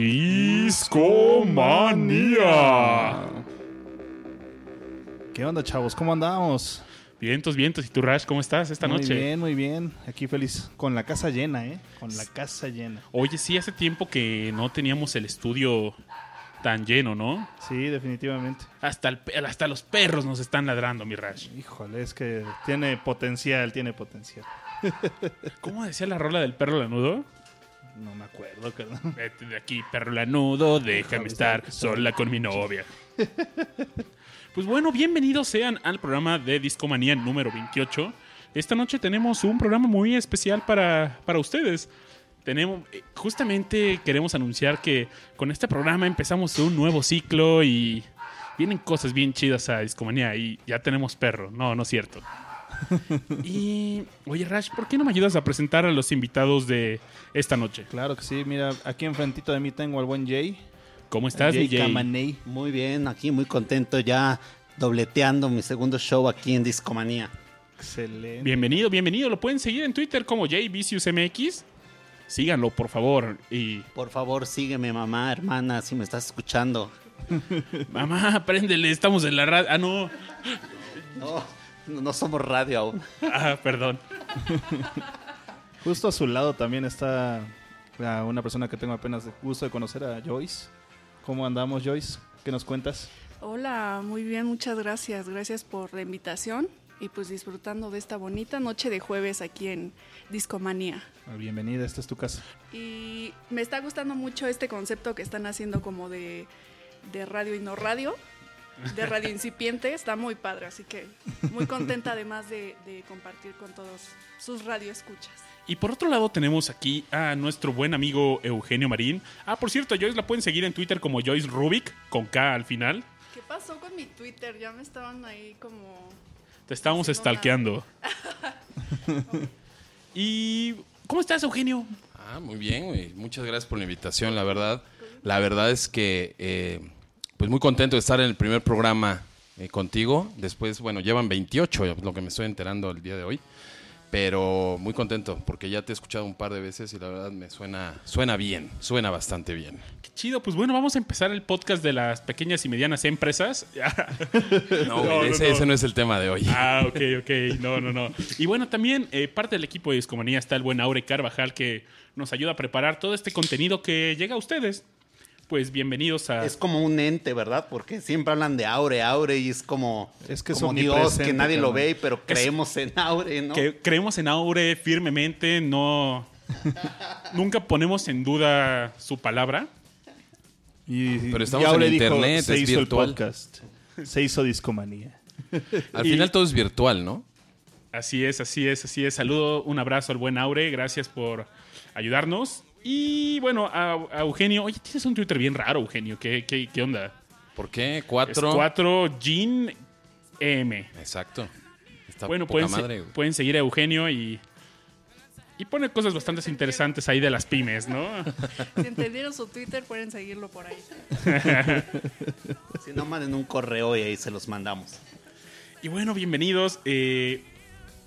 Discomanía. ¿Qué onda, chavos? ¿Cómo andamos? Vientos, vientos. ¿Y tú, Rash, cómo estás esta muy noche? Muy bien, muy bien. Aquí feliz. Con la casa llena, ¿eh? Con la casa llena. Oye, sí, hace tiempo que no teníamos el estudio tan lleno, ¿no? Sí, definitivamente. Hasta, el hasta los perros nos están ladrando, mi Rash. Híjole, es que tiene potencial, tiene potencial. ¿Cómo decía la rola del perro lanudo? No me acuerdo. Vete de aquí, perro lanudo, déjame estar sola con mi novia. Pues bueno, bienvenidos sean al programa de Discomanía número 28. Esta noche tenemos un programa muy especial para, para ustedes. Tenemos, eh, justamente queremos anunciar que con este programa empezamos un nuevo ciclo y vienen cosas bien chidas a Discomanía y ya tenemos perro. No, no es cierto. Y, oye Rash, ¿por qué no me ayudas a presentar a los invitados de esta noche? Claro que sí. Mira, aquí enfrentito de mí tengo al buen Jay. ¿Cómo estás, Jay? Camaney. Muy bien, aquí muy contento ya dobleteando mi segundo show aquí en Discomanía. Excelente. Bienvenido, bienvenido. Lo pueden seguir en Twitter como JViciusMX. Síganlo, por favor. Y, Por favor, sígueme, mamá, hermana, si me estás escuchando. mamá, préndele, estamos en la radio. Ah, no. No, no no somos radio aún. Ah, perdón. Justo a su lado también está ah, una persona que tengo apenas el gusto de conocer, a Joyce. ¿Cómo andamos, Joyce? ¿Qué nos cuentas? Hola, muy bien, muchas gracias. Gracias por la invitación y pues disfrutando de esta bonita noche de jueves aquí en Discomanía. Ah, Bienvenida, esta es tu casa. Y me está gustando mucho este concepto que están haciendo como de, de radio y no radio, de radio incipiente, está muy padre, así que muy contenta además de, de compartir con todos sus radioescuchas. Y por otro lado tenemos aquí a nuestro buen amigo Eugenio Marín. Ah, por cierto, Joyce la pueden seguir en Twitter como Joyce Rubik, con K al final. ¿Qué pasó con mi Twitter? Ya me estaban ahí como... Te no, stalkeando. y... ¿Cómo estás, Eugenio? Ah, muy bien, güey. Muchas gracias por la invitación, la verdad. La verdad es que, eh, pues muy contento de estar en el primer programa eh, contigo. Después, bueno, llevan 28, lo que me estoy enterando el día de hoy. Pero muy contento porque ya te he escuchado un par de veces y la verdad me suena, suena bien, suena bastante bien. Qué chido. Pues bueno, vamos a empezar el podcast de las pequeñas y medianas empresas. No, ese, no. ese no es el tema de hoy. Ah, ok, ok. No, no, no. Y bueno, también eh, parte del equipo de Discomanía está el buen Aure Carvajal que nos ayuda a preparar todo este contenido que llega a ustedes. Pues bienvenidos a... Es como un ente, ¿verdad? Porque siempre hablan de Aure, Aure y es como, Es que como Dios, que nadie lo ve, pero creemos en Aure, ¿no? que creemos en Aure firmemente, no... Nunca ponemos en duda su palabra. Y, Pero estamos y Aure en dijo, internet, se es hizo virtual". el podcast. Se hizo Discomanía. Al y- final todo es virtual, ¿no? Así es, así es, así es. Saludo, un abrazo al buen Aure. Gracias por ayudarnos. Y bueno, a, a Eugenio. Oye, tienes un Twitter bien raro, Eugenio. ¿Qué, qué, qué onda? ¿Por qué? Es Cuatro. 4 Gin M. Exacto. Está Bueno, poca pueden, madre, pueden seguir a Eugenio y, y pone cosas bastante interesantes ahí de las pymes, ¿no? Si entendieron su Twitter, pueden seguirlo por ahí. Si no, manden un correo y ahí se los mandamos. Y bueno, bienvenidos. Eh,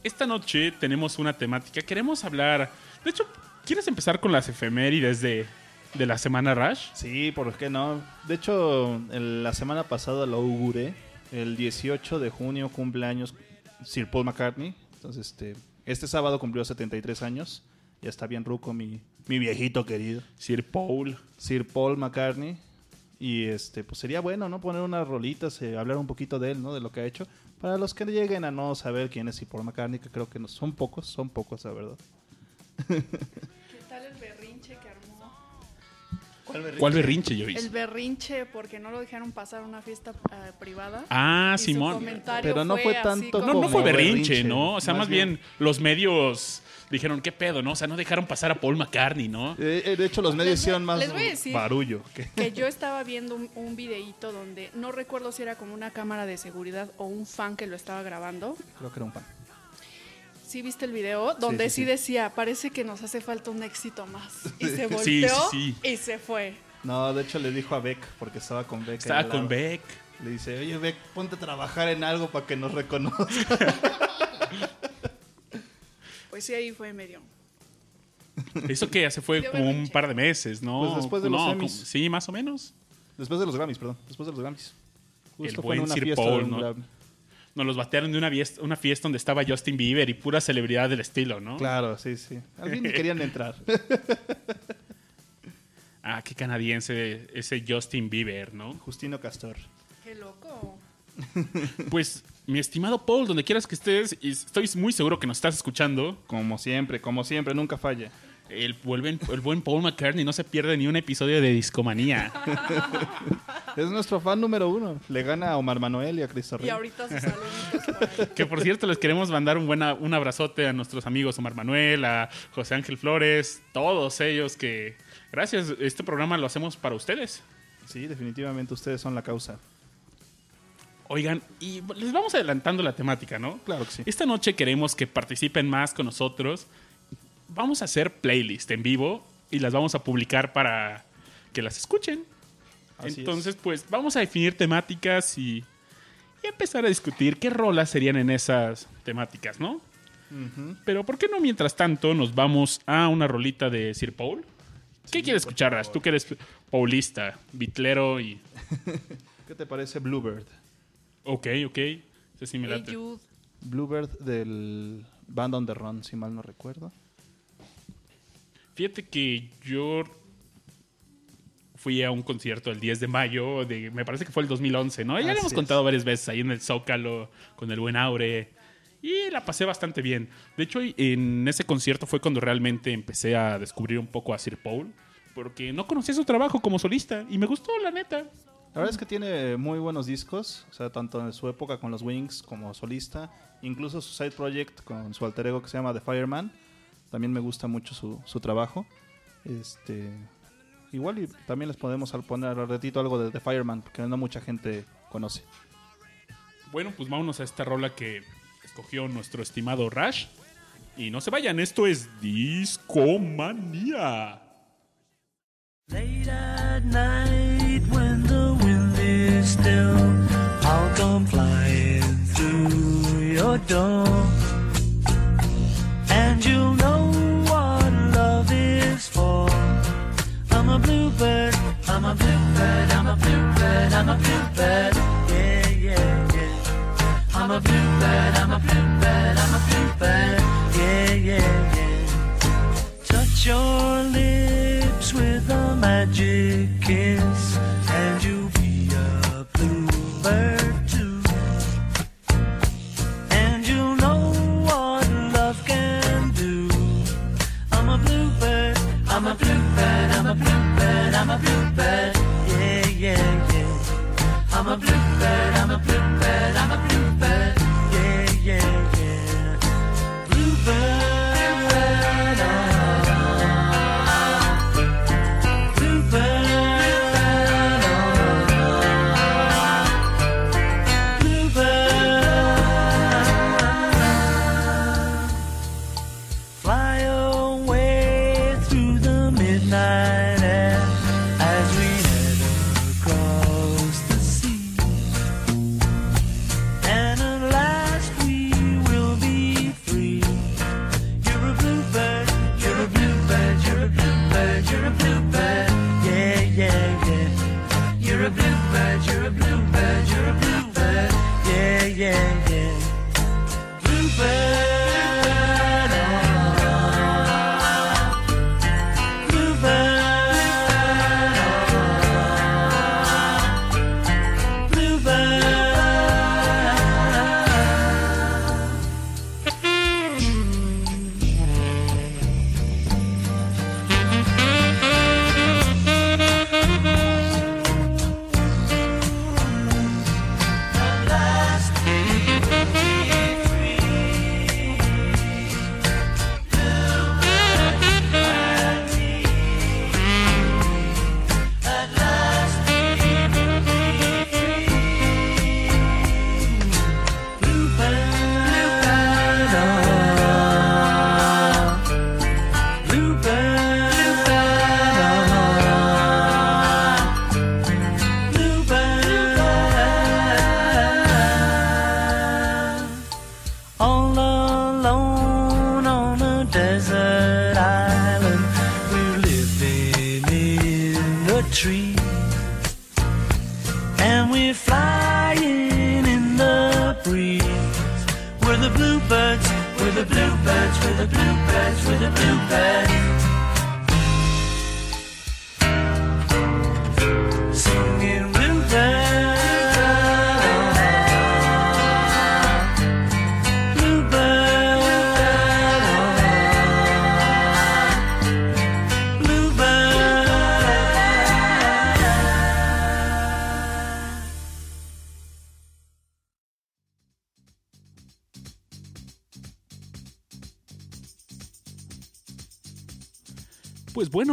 esta noche tenemos una temática. Queremos hablar. De hecho, ¿quieres empezar con las efemérides de, de la semana Rush? Sí, ¿por qué no? De hecho, el- la semana pasada lo auguré. El 18 de junio cumple años Sir Paul McCartney. Entonces, este, este sábado cumplió 73 años. Ya está bien ruco mi, mi viejito querido. Sir Paul. Sir Paul McCartney. Y este, pues sería bueno, ¿no? Poner unas rolitas, eh, hablar un poquito de él, ¿no? De lo que ha hecho. Para los que lleguen a no saber quién es Sir Paul McCartney, que creo que no, son pocos, son pocos, la verdad. ¿Qué tal el berrinche que armó? ¿Cuál berrinche, El Joyce? berrinche porque no lo dejaron pasar a una fiesta eh, privada. Ah, Y su Simón. comentario Pero no fue tanto No, no fue berrinche, berrinche. ¿no? O sea, más, Más bien, bien- los medios dijeron, ¿qué pedo, no? O sea, no dejaron pasar a Paul McCartney, ¿no? Eh, eh, de hecho, los medios Les voy- hicieron más les voy a decir- barullo. que- que yo estaba viendo un, un videíto donde no recuerdo si era como una cámara de seguridad o un fan que lo estaba grabando. Creo que era un pan. ¿Sí viste el video? Donde sí, sí, sí. decía, parece que nos hace falta un éxito más. Y se volteó Sí, sí, y se fue. No, de hecho le dijo a Beck, porque estaba con Beck. Estaba al con. Beck. Le dice, oye Beck, ponte a trabajar en algo para que nos reconozca. Pues sí, ahí fue medio. Eso que hace fue como un par de meses, ¿no? Pues después de los No, Emmys. como- Sí, más o menos. Después de los Grammys, perdón. Después de los Grammys. El fue en una Sir fiesta Paul, de un ¿no? Nos los batearon de una fiesta, una fiesta donde estaba Justin Bieber y pura celebridad del estilo, ¿no? Claro, sí, sí. Al fin ni querían entrar. Ah, qué canadiense ese Justin Bieber, ¿no? Justino Castor. Qué loco. Pues, mi estimado Paul, donde quieras que estés, y estoy muy seguro que nos estás escuchando, Como siempre, como siempre, nunca falla. El, buen- el buen Paul McCartney no se pierde ni un episodio de Discomanía. Es nuestro fan número uno. Le gana a Omar Manuel y a Cristo Rey. Y ahorita sus por. Que por cierto, les queremos mandar un, buena, un abrazote a nuestros amigos Omar Manuel, a José Ángel Flores, todos ellos que, gracias, este programa lo hacemos para ustedes. Sí, definitivamente ustedes son la causa. Oigan, y les vamos adelantando la temática, ¿no? Claro que sí. Esta noche queremos que participen más con nosotros. Vamos a hacer playlist en vivo y las vamos a publicar para que las escuchen. Así Entonces, pues vamos a definir temáticas y, y empezar a discutir qué rolas serían en esas temáticas, ¿no? Pero ¿por qué no mientras tanto nos vamos a una rolita de Sir Paul? ¿Qué quieres escuchar, Ras? Tú que eres paulista, bitlero y... ¿Qué te parece Bluebird? Ok, ok. Ese sí me Hey, late. Jude. Bluebird del Band on the Run, si mal no recuerdo. Fíjate que yo fui a un concierto el 10 de mayo, de, me parece que fue el 2011, ¿no? Ya Así le hemos es. contado varias veces ahí en el Zócalo con el buen Aure. Y la pasé bastante bien. De hecho, en ese concierto fue cuando realmente empecé a descubrir un poco a Sir Paul. Porque no conocía su trabajo como solista. Y me gustó, la neta. La verdad es que tiene muy buenos discos, o sea, tanto en su época con los Wings como solista, incluso su side project con su alter ego que se llama The Fireman, también me gusta mucho su, su trabajo. Este, igual y también les podemos al poner al ratito algo de The Fireman, porque no mucha gente conoce. Bueno, pues vámonos a esta rola que escogió nuestro estimado Rash. Y no se vayan, esto es Discomanía. Late at night when the wind is still, I'll come flying through your door.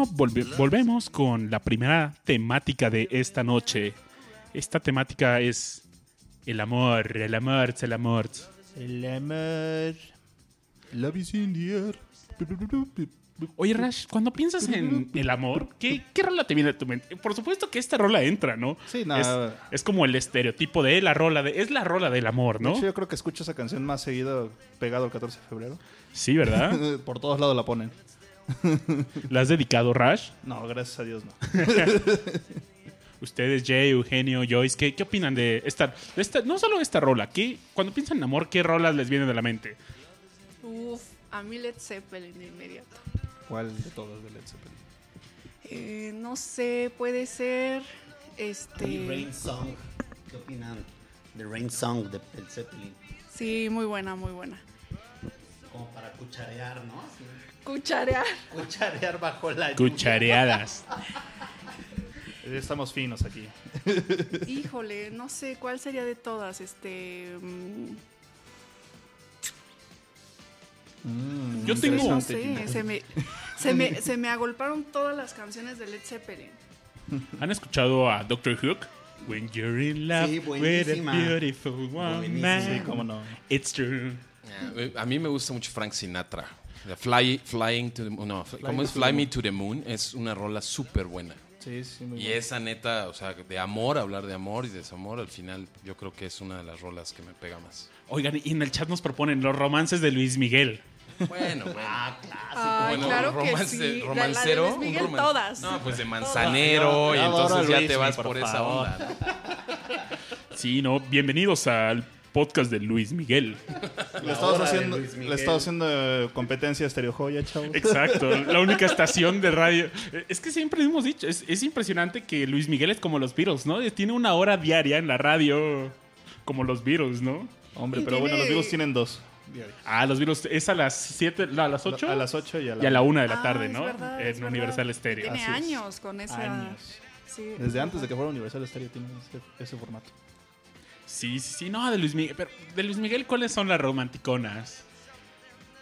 Bueno, volve- volvemos con la primera temática de esta noche. Esta temática es el amor, el amor, el amor. El amor. Love is in the air. Oye, Rash, cuando piensas en el amor, ¿qué, qué rola te viene a tu mente? Por supuesto que esta rola entra, ¿no? Sí, no. Es, es como el estereotipo de la rola, de, es la rola del amor, De ¿no? hecho, yo creo que escucho esa canción más seguido pegado el 14 de febrero. Sí, ¿verdad? Por todos lados la ponen. ¿La has dedicado, Rash? No, gracias a Dios no. Ustedes, Jay, Eugenio, Joyce, ¿qué, qué opinan de esta, de esta- no solo esta rola, ¿qué, cuando piensan en amor, ¿qué rolas les vienen de la mente? Uf, a mí Led Zeppelin de inmediato. ¿Cuál de todos de Led Zeppelin? Eh, no sé, puede ser. The Este. Rain Song. ¿Qué opinan? The Rain Song de Led Zeppelin. Sí, muy buena, muy buena. Como para cucharear, ¿no? Así, Cucharear. Cucharear bajo la lluvia. Cuchareadas. Estamos finos aquí. Híjole, no sé cuál sería de todas. Este. mm, Yo no tengo... sé, se me, se, me, se me agolparon todas las canciones de Led Zeppelin. ¿Han escuchado a Doctor Hook? When you're in love Sí, with a buenísima. beautiful woman. Sí, cómo no. It's true. Eh, A mí me gusta mucho Frank Sinatra. The Fly, flying to the Moon. No, ¿cómo es? Fly Me to the Moon. Es una rola súper buena. Sí, sí, muy Y esa neta, o sea, de amor, hablar de amor y desamor, al final yo creo que es una de las rolas que me pega más. Oigan, y en el chat nos proponen los romances de Luis Miguel. Bueno, bueno. Ay, Bueno, claro que romance- sí. La de romancero. Luis Miguel, un roman- todas. No, pues de manzanero y entonces ya te vas por por, esa onda. ¿no? Sí, ¿no? Bienvenidos al podcast de Luis Miguel. Le estamos haciendo, le estamos haciendo eh, competencia a Stereo Joya, chavo. Exacto, la única estación de radio. Es que siempre hemos dicho, es, es impresionante que Luis Miguel es como los Beatles, ¿no? Tiene una hora diaria en la radio como los Beatles, ¿no? Hombre, pero bueno, tiene- los Beatles tienen dos. Ah, los Beatles es a las 7, a las 8 A las 8 y a la, y a la 1 de la Ah, tarde, es ¿no? verdad, en es verdad. Universal Stereo. Tiene Así es. años con esa. Años. Sí, es Desde antes de que fuera Universal Stereo tienen ese, ese formato. Sí, sí, sí, no, de Luis Miguel. Pero de Luis Miguel, ¿cuáles son las romanticonas?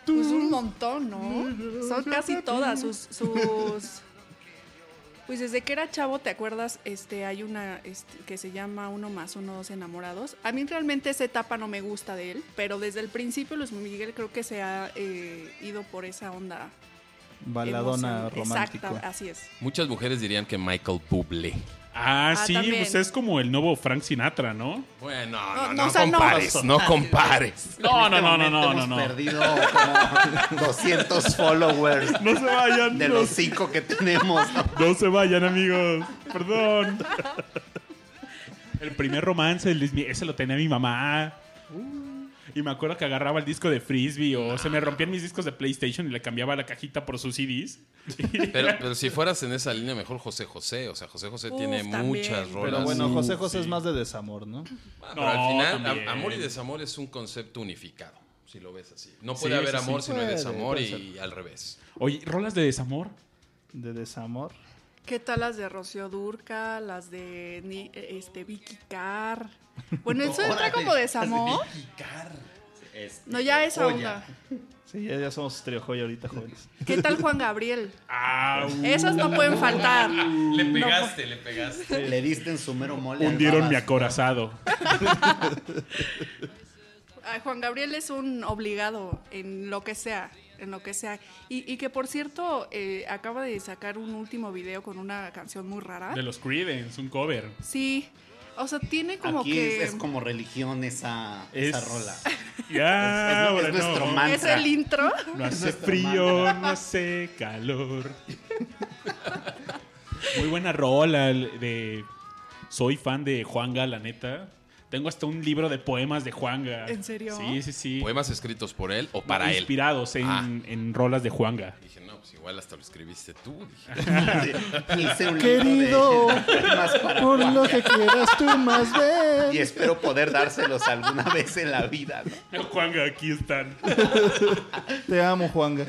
Pues un montón, ¿no? Son casi todas sus, sus. Pues desde que era chavo, ¿te acuerdas? Este, hay una este, que se llama Uno más uno, dos enamorados. A mí realmente esa etapa no me gusta de él, pero desde el principio Luis Miguel creo que se ha eh, ido por esa onda. Baladona emoción- romántico. Exacto, así es. Muchas mujeres dirían que Michael Bublé. Ah, Ah, sí, también. pues es como el nuevo Frank Sinatra, ¿no? Bueno, No, no, no, no, o sea, no. compares, no compares. No, no, no, no, no, no, hemos no. perdido como 200 followers No se vayan, de los 5 que tenemos. no se vayan, amigos. Perdón. El primer romance de Luis Miguel, ese lo tenía mi mamá. Y me acuerdo que agarraba el disco de Frisbee o se me rompían mis discos de PlayStation y le cambiaba la cajita por sus CDs. Pero, pero si fueras en esa línea, mejor José José. O sea, José José Uf, tiene también. muchas rolas. Pero bueno, José José sí. es más de desamor, ¿no? Ah, pero No, al final, amor y desamor es un concepto unificado, si lo ves así. No puede Sí, haber sí. amor si no hay desamor puede y al revés. Oye, rolas de desamor. De desamor. ¿Qué tal las de Rocío Durca, las de este, Vicky Carr? Bueno, eso entra como desamor. Este, No, ya esa joya. onda. Sí, ya, ya somos Stereo Joya ahorita, jóvenes. ¿Qué tal Juan Gabriel? Ah, Esas no pueden faltar. Le pegaste, le pegaste. Le diste en su mero mole. hundieron mi acorazado. Ay, Juan Gabriel es un obligado en lo que sea, en lo que sea. Y, y que por cierto, eh, acaba de sacar un último video con una canción muy rara. De los Creedence, un cover. Sí, o sea, tiene como Aquí que... es, es como religión esa, Es- esa rola. Ya, Es- es nuestro no. man- Es el intro. No hace frío, no hace calor. Muy buena rola de... Soy fan de Juanga, la neta. Tengo hasta un libro de poemas de Juanga. ¿En serio? Sí, sí, sí. ¿Poemas escritos por él o para él? Inspirados en, Ah. en rolas de Juanga. Dije, no, pues igual hasta lo escribiste tú. Dije, Hice un Querido, libro de más para Por lo que quieras tú más ver. Y espero poder dárselos alguna vez en la vida. ¿no? Juanga, aquí están. Te amo, Juanga.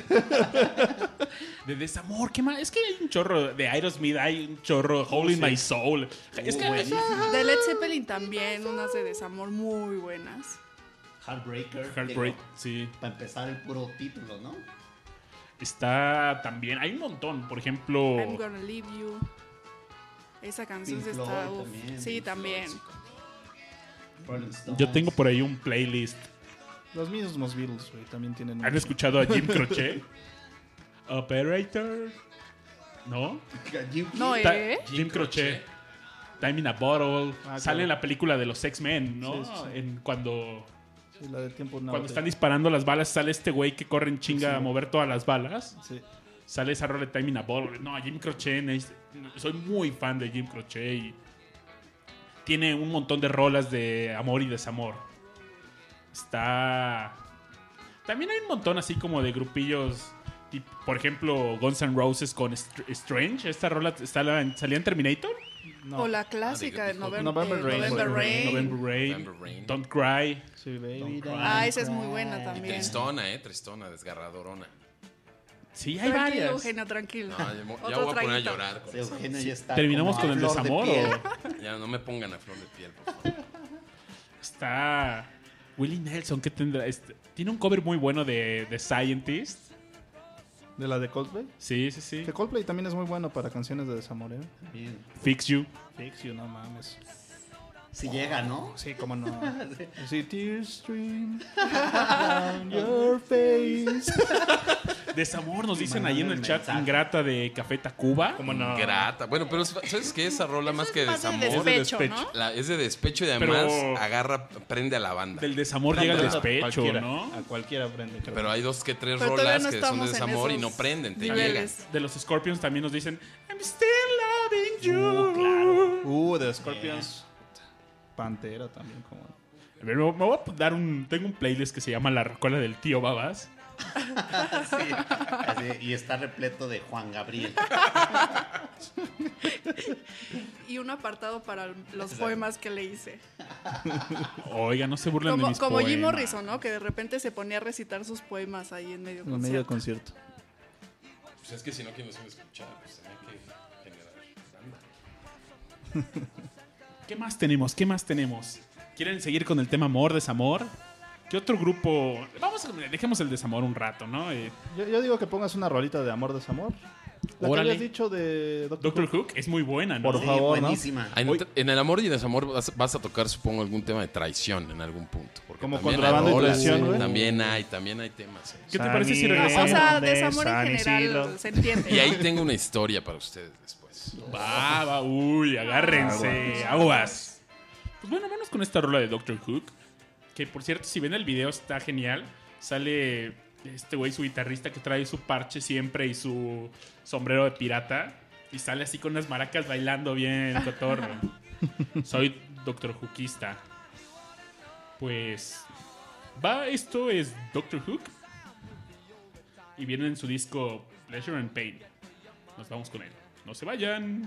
De desamor, ¿qué más? Es que hay un chorro de Aerosmith, hay un chorro Holy My Soul. Es que De Led Zeppelin también, unas de desamor muy buenas. Heartbreaker. Heartbreak, digo, sí. Para empezar el puro título, ¿no? Está también, hay un montón. Por ejemplo, I'm Gonna Leave You. Esa canción Pink está. Floyd uf. también, sí, Pink también. Yo tengo por ahí un playlist. Los mismos Beatles, güey, también tienen. ¿Han escuchado a Jim Croce? Operator. ¿No? Jim No, ¿eh? Jim Croce. Time in a Bottle. Ah, Sale claro. en la película de los X-Men, ¿no? Sí, sí, sí. En cuando, Sí, la de tiempo cuando están disparando las balas, sale este güey que corre en chinga a mover todas las balas. Sí. Sale esa rola de Time in a Bottle. No, Jim Croce. es- Soy muy fan de Jim Croce y tiene un montón de rolas de amor y desamor. Está. También hay un montón así como de grupillos. Por ejemplo, Guns N' Roses con Str- Strange. Esta rola salía en Terminator. No. O la clásica de Ah, de November, November eh, Rain. November Rain. November Rain. November Rain. Don't Cry. Sí, baby. Ah, esa es muy buena Y también. tristona, ¿eh? Tristona, desgarradorona. Sí, hay Tranquilo, varias. Eugenio, tranquilo. No, ya, voy a poner a llorar. con Sí, eso. Eugenio ya está ¿Terminamos con el de desamor o Ya no me pongan a flor de piel, por favor. está Willie Nelson? ¿Qué tendrá? Este- tiene un cover muy bueno de, de Scientist. ¿De la de Coldplay? Sí, sí, sí. Que Coldplay también es muy bueno para canciones de desamor, ¿eh? Bien. Fix You. Fix you, no mames. Si llega, ¿no? Sí, cómo no. Sí, tears stream down your face. Desamor, nos dicen ahí en el chat mensaje. ingrata de Café Tacuba. ¿Cómo Grata. Bueno, pero ¿sabes qué? Esa rola más que de desamor. despecho, despecho. ¿no? la- es de despecho y además Pero- agarra, prende a la banda. Del desamor llega el A despecho, cualquiera, ¿no? A cualquiera prende. creo. Pero hay dos que tres Pero rolas no que son de desamor y no prenden, te llegan. De los Scorpions también nos dicen I'm still loving you. Uh, claro. Uh, de Scorpions. Pantera también, como. Me me voy a dar un. Tengo un playlist que se llama La Rocola del Tío Babas. Sí, así, y está repleto de Juan Gabriel. Y un apartado para los poemas que le hice. Oiga, no se burlen de Como, mis como Jim poemas. Morrison, ¿no? Que de repente se ponía a recitar sus poemas ahí en medio En medio concierto. concierto. Pues es que si no, ¿quién los iba a escuchar? Pues tenía que generar banda. ¿Qué más tenemos? ¿Qué más tenemos? ¿Quieren seguir con el tema amor, desamor? ¿Qué otro grupo? Vamos a dejemos el desamor un rato, ¿no? Eh, Yo, yo digo que pongas una rolita de amor, desamor. La que habías dicho de Doctor. Hook es muy buena, ¿no? Por Sí, favor, ¿no? buenísima. En, Hoy- en el amor y desamor vas, vas a tocar, supongo, algún tema de traición en algún punto. Porque Como también contrabando y traición, güey. También hay, también hay temas. ¿Qué te parece si regresamos? o sea, de desamor en San general Isidro. se entiende. Y ahí tengo una historia para ustedes después. Va, va, uy, agárrense, aguas. Pues bueno, vamos con esta rola de Doctor Hook. Que por cierto, si ven el video, está genial. Sale este güey, su guitarrista, que trae su parche siempre y su sombrero de pirata. Y sale así con unas maracas bailando bien, cotorro. Soy Doctor Hookista. Pues. Va, esto es Doctor Hook. Y viene en su disco Pleasure and Pain. Nos vamos con él. No se vayan.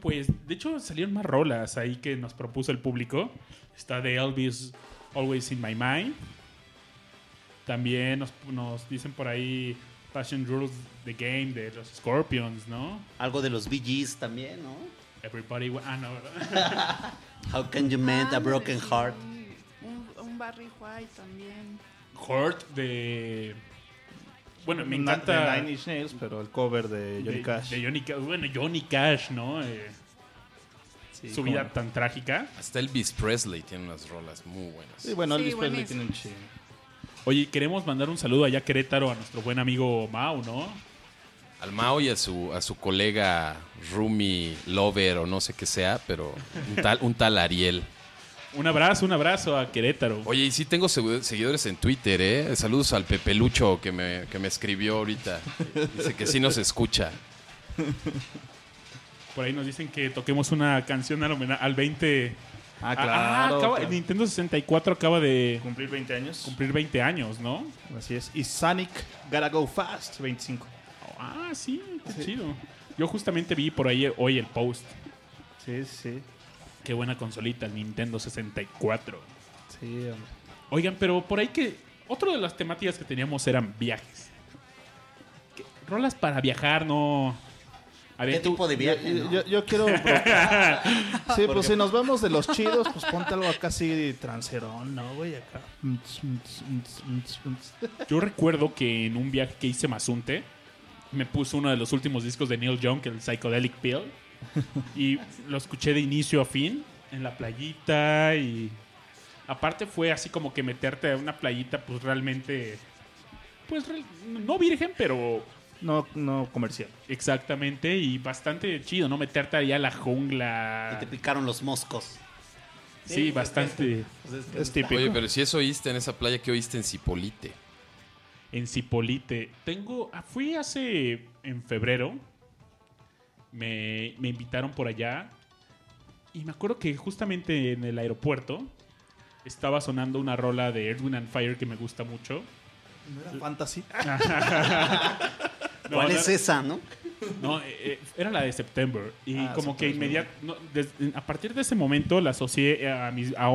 Pues, de hecho salieron más rolas ahí que nos propuso el público. Está de Elvis Always in My Mind. También nos, nos dicen por ahí Passion Rules the Game de los Scorpions, ¿no? Algo de los Bee Gees también, ¿no? Everybody. Ah, no, ¿verdad? How can you mend a broken Ándale, heart? Un, un Barry White también. Hurt de. Bueno, me encanta. de Nine Inch Nails, pero el cover de Johnny de- Cash. de Johnny Ca- Bueno, Johnny Cash, ¿no? Eh, Sí, su cómo vida no. tan trágica. Hasta Elvis Presley tiene unas rolas muy buenas. Sí, bueno, Sí, Elvis Presley tiene un chingo. Oye, queremos mandar un saludo allá a Querétaro a nuestro buen amigo Mau, ¿no? Al Mao y a su, a su colega Rumi Lover o no sé qué sea, pero un tal, un tal Ariel. Un abrazo, un abrazo a Querétaro. Oye, y sí tengo segu- seguidores en Twitter, ¿eh? Saludos al Pepelucho que me, que me escribió ahorita. Dice que sí nos escucha. Por ahí nos dicen que toquemos una canción al, homena- al 20. Ah, Ah, claro. acaba- claro. Nintendo 64 acaba de Cumplir 20 años. cumplir 20 años, ¿no? Así es. Y Sonic Gotta Go Fast, 25. Ah, sí, qué chido. Yo justamente vi por ahí hoy el post. Sí, sí. Qué buena consolita, el Nintendo 64. Sí, hombre. Oigan, pero por ahí que. Otro de las temáticas que teníamos eran viajes. ¿Qué- Rolas para viajar, no. A ver, ¿Qué tú- tipo de viaje? Yo, no? yo- yo quiero. sí, pues si nos vamos de los chidos, pues ponte algo acá así transerón, ¿no, güey? Acá. Yo recuerdo que en un viaje que hice a Mazunte, me puso uno de los últimos discos de Neil Young, el Psychedelic Pill, y lo escuché de inicio a fin en la playita y aparte fue así como que meterte a una playita pues realmente pues no virgen, pero No, no comercial. exactamente y bastante chido, ¿no? Meterte allá a la Y te jungla. picaron los moscos. Sí, bastante Pues es que Es típico. Oye, pero si eso oíste en esa playa, ¿qué oíste en Cipolite? en Cipolite. Tengo, ah, fui hace en febrero. Me, me invitaron por allá. Y me acuerdo que justamente en el aeropuerto estaba sonando una rola de Earth, Wind and Fire que me gusta mucho. ¿No era fantasy? No, ¿Cuál no, es esa, no? No, eh, eh, era la de September. Y Ah, como que inmediatamente, a partir de ese momento la asocié a, mis- a-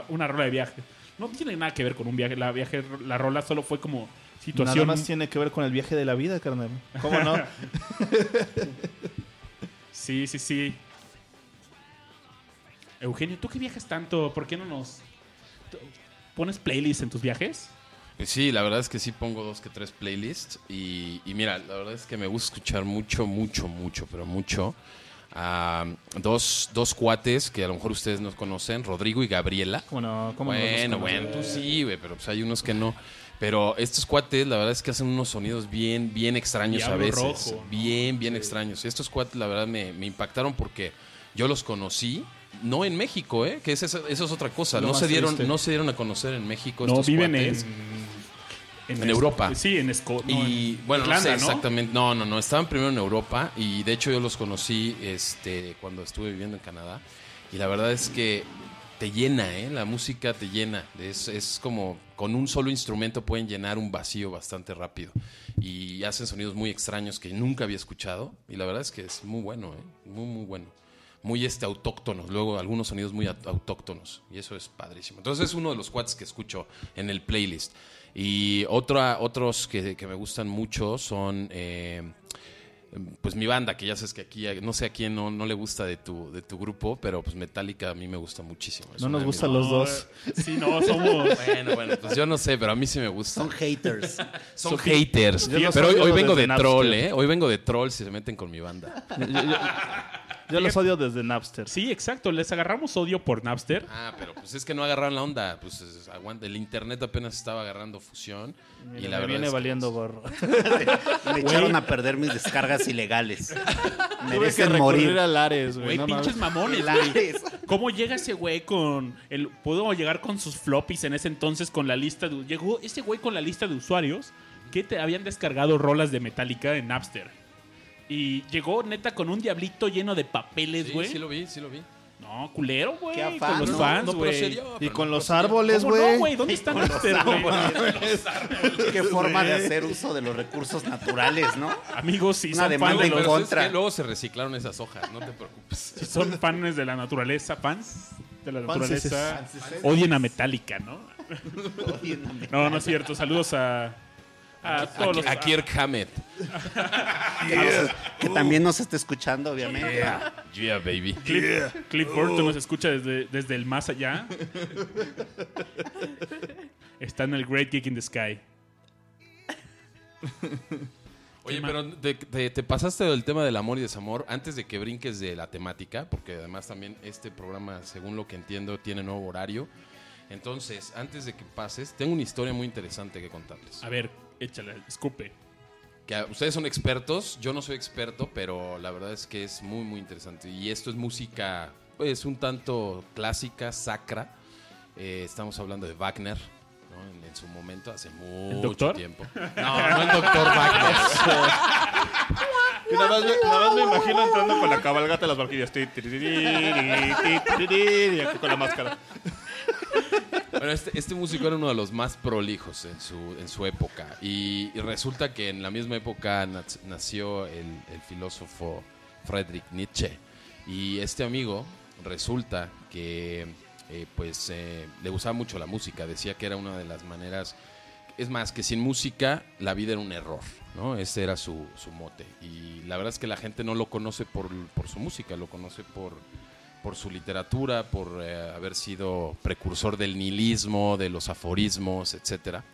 a una rola de viaje. No tiene nada que ver con un viaje. La, viaje, la rola solo fue como Nada situación. más tiene que ver con el viaje de la vida, carnal. ¿Cómo no? Sí, sí, sí. Eugenio, ¿tú qué viajas tanto? ¿Por qué no nos pones playlists en tus viajes? Sí, la verdad es que sí pongo dos que tres playlists. Y, y mira, la verdad es que me gusta escuchar mucho, mucho, mucho, pero mucho. a dos, dos cuates que a lo mejor ustedes no conocen, Rodrigo y Gabriela. ¿Cómo no? ¿Cómo no Bueno, conoces? bueno, tú sí, güey, pero pues hay unos que no. Pero estos cuates, la verdad es que hacen unos sonidos bien, bien extraños Diablo a veces. rojo, ¿no? Bien, bien extraños. Y estos cuates, la verdad, me, me impactaron porque yo los conocí, no en México, ¿eh? Que esa es- eso es otra cosa. Lo No se, dieron, triste. no se dieron a conocer en México No, estos viven cuates. en, En Europa. Sí, en Escocia. Y bueno, no sé exactamente. No, no, no. Estaban primero en Europa y de hecho yo los conocí este, cuando estuve viviendo en Canadá. Y la verdad es que te llena, ¿eh? La música te llena. Es, es como con un solo instrumento pueden llenar un vacío bastante rápido. Y hacen sonidos muy extraños que nunca había escuchado. Y la verdad es que es muy bueno, ¿eh? Muy, muy bueno. Muy este, autóctonos. Luego algunos sonidos muy aut- autóctonos. Y eso es padrísimo. Entonces es uno de los cuates que escucho en el playlist. Y otra, otros que, que me gustan mucho son... eh, pues mi banda, que ya sabes que aquí, no sé a quién no, no le gusta de tu, de tu grupo, pero pues Metallica a mí me gusta muchísimo. Es No nos gustan los dos. Sí, no, somos. Bueno, bueno, pues yo no sé, pero a mí sí me gusta. Son haters. Son haters. Pero hoy, vengo de troll, ¿eh? Hoy vengo de troll si se meten con mi banda. Yo, yo- yo los odio desde Napster. Sí, exacto. Les agarramos odio por Napster. Ah, pero pues es que no agarraron la onda. Pues es- aguanta. El internet apenas estaba agarrando fusión. y la me verdad viene es que- valiendo gorro. Me echaron a perder mis descargas ilegales. Tuve que Merecen recurrir morir. a Lares, güey. Güey, no pinches mames. mamones, güey. Lares. ¿Cómo llega ese güey con el pudo llegar con sus floppies en ese entonces con la lista de llegó ese güey con la lista de usuarios que te habían descargado rolas de Metallica en Napster. Y llegó neta con un diablito lleno de papeles, Sí, güey. sí lo vi, sí lo vi. No, culero, güey. Qué Con los no, fans, güey. Y con no los procedió. árboles, ¿Cómo no, güey. güey? ¿Dónde está Napster, güey? Qué forma de hacer uso de los recursos naturales, ¿no? Amigos, si Una son demanda fans de en los, es contra. que luego se reciclaron esas hojas, no te preocupes. si son fans de la naturaleza, fans de la naturaleza, odien a Metallica, ¿no? No, no es cierto. Saludos a, a todos los A, a Kirk Hammett. Que también nos está escuchando, obviamente. Yeah, baby. Cliff, Cliff Burton nos escucha desde, desde el más allá. Está en el Great Geek in the Sky. Oye, pero te, te- te pasaste del tema del amor y desamor antes de que brinques de la temática, porque además también este programa, según lo que entiendo, tiene nuevo horario. Entonces, antes de que pases, tengo una historia muy interesante que contarles. A ver, échale, escupe. Que ustedes son expertos, yo no soy experto, pero la verdad es que es muy, muy interesante. Y esto es música, pues, un tanto clásica, sacra. Eh, estamos hablando de Wagner, ¿no? En, en su momento, hace mucho tiempo. No, no el doctor Wagner. Y nada más, me- nada más me imagino entrando con la cabalgata de las barquillas. Y aquí con la máscara. Bueno, este, este músico era uno de los más prolijos en su, en su época. Y, resulta que en la misma época nac- nació el, el filósofo Friedrich Nietzsche. Y este amigo resulta que eh, pues eh, le gustaba mucho la música. Decía que era una de las maneras... Es más, que sin música la vida era un error, ¿no? Ese era su, su mote. Y la verdad es que la gente no lo conoce por, por su música, lo conoce por, por su literatura, por eh, haber sido precursor del nihilismo, de los aforismos, etcétera.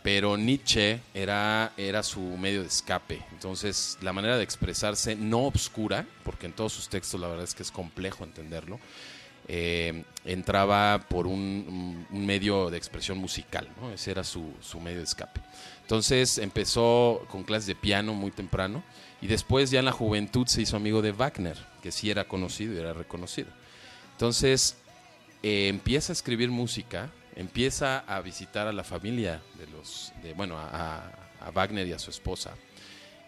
Pero Nietzsche era, era su medio de escape. Entonces, la manera de expresarse no obscura, porque en todos sus textos la verdad es que es complejo entenderlo, eh, entraba por un, medio de expresión musical, ¿no? Ese era su, su medio de escape. Entonces empezó con clases de piano muy temprano y después ya en la juventud se hizo amigo de Wagner, que sí era conocido y era reconocido. Entonces eh, empieza a escribir música, empieza a visitar a la familia de los, de, bueno, a, a- Wagner y a su esposa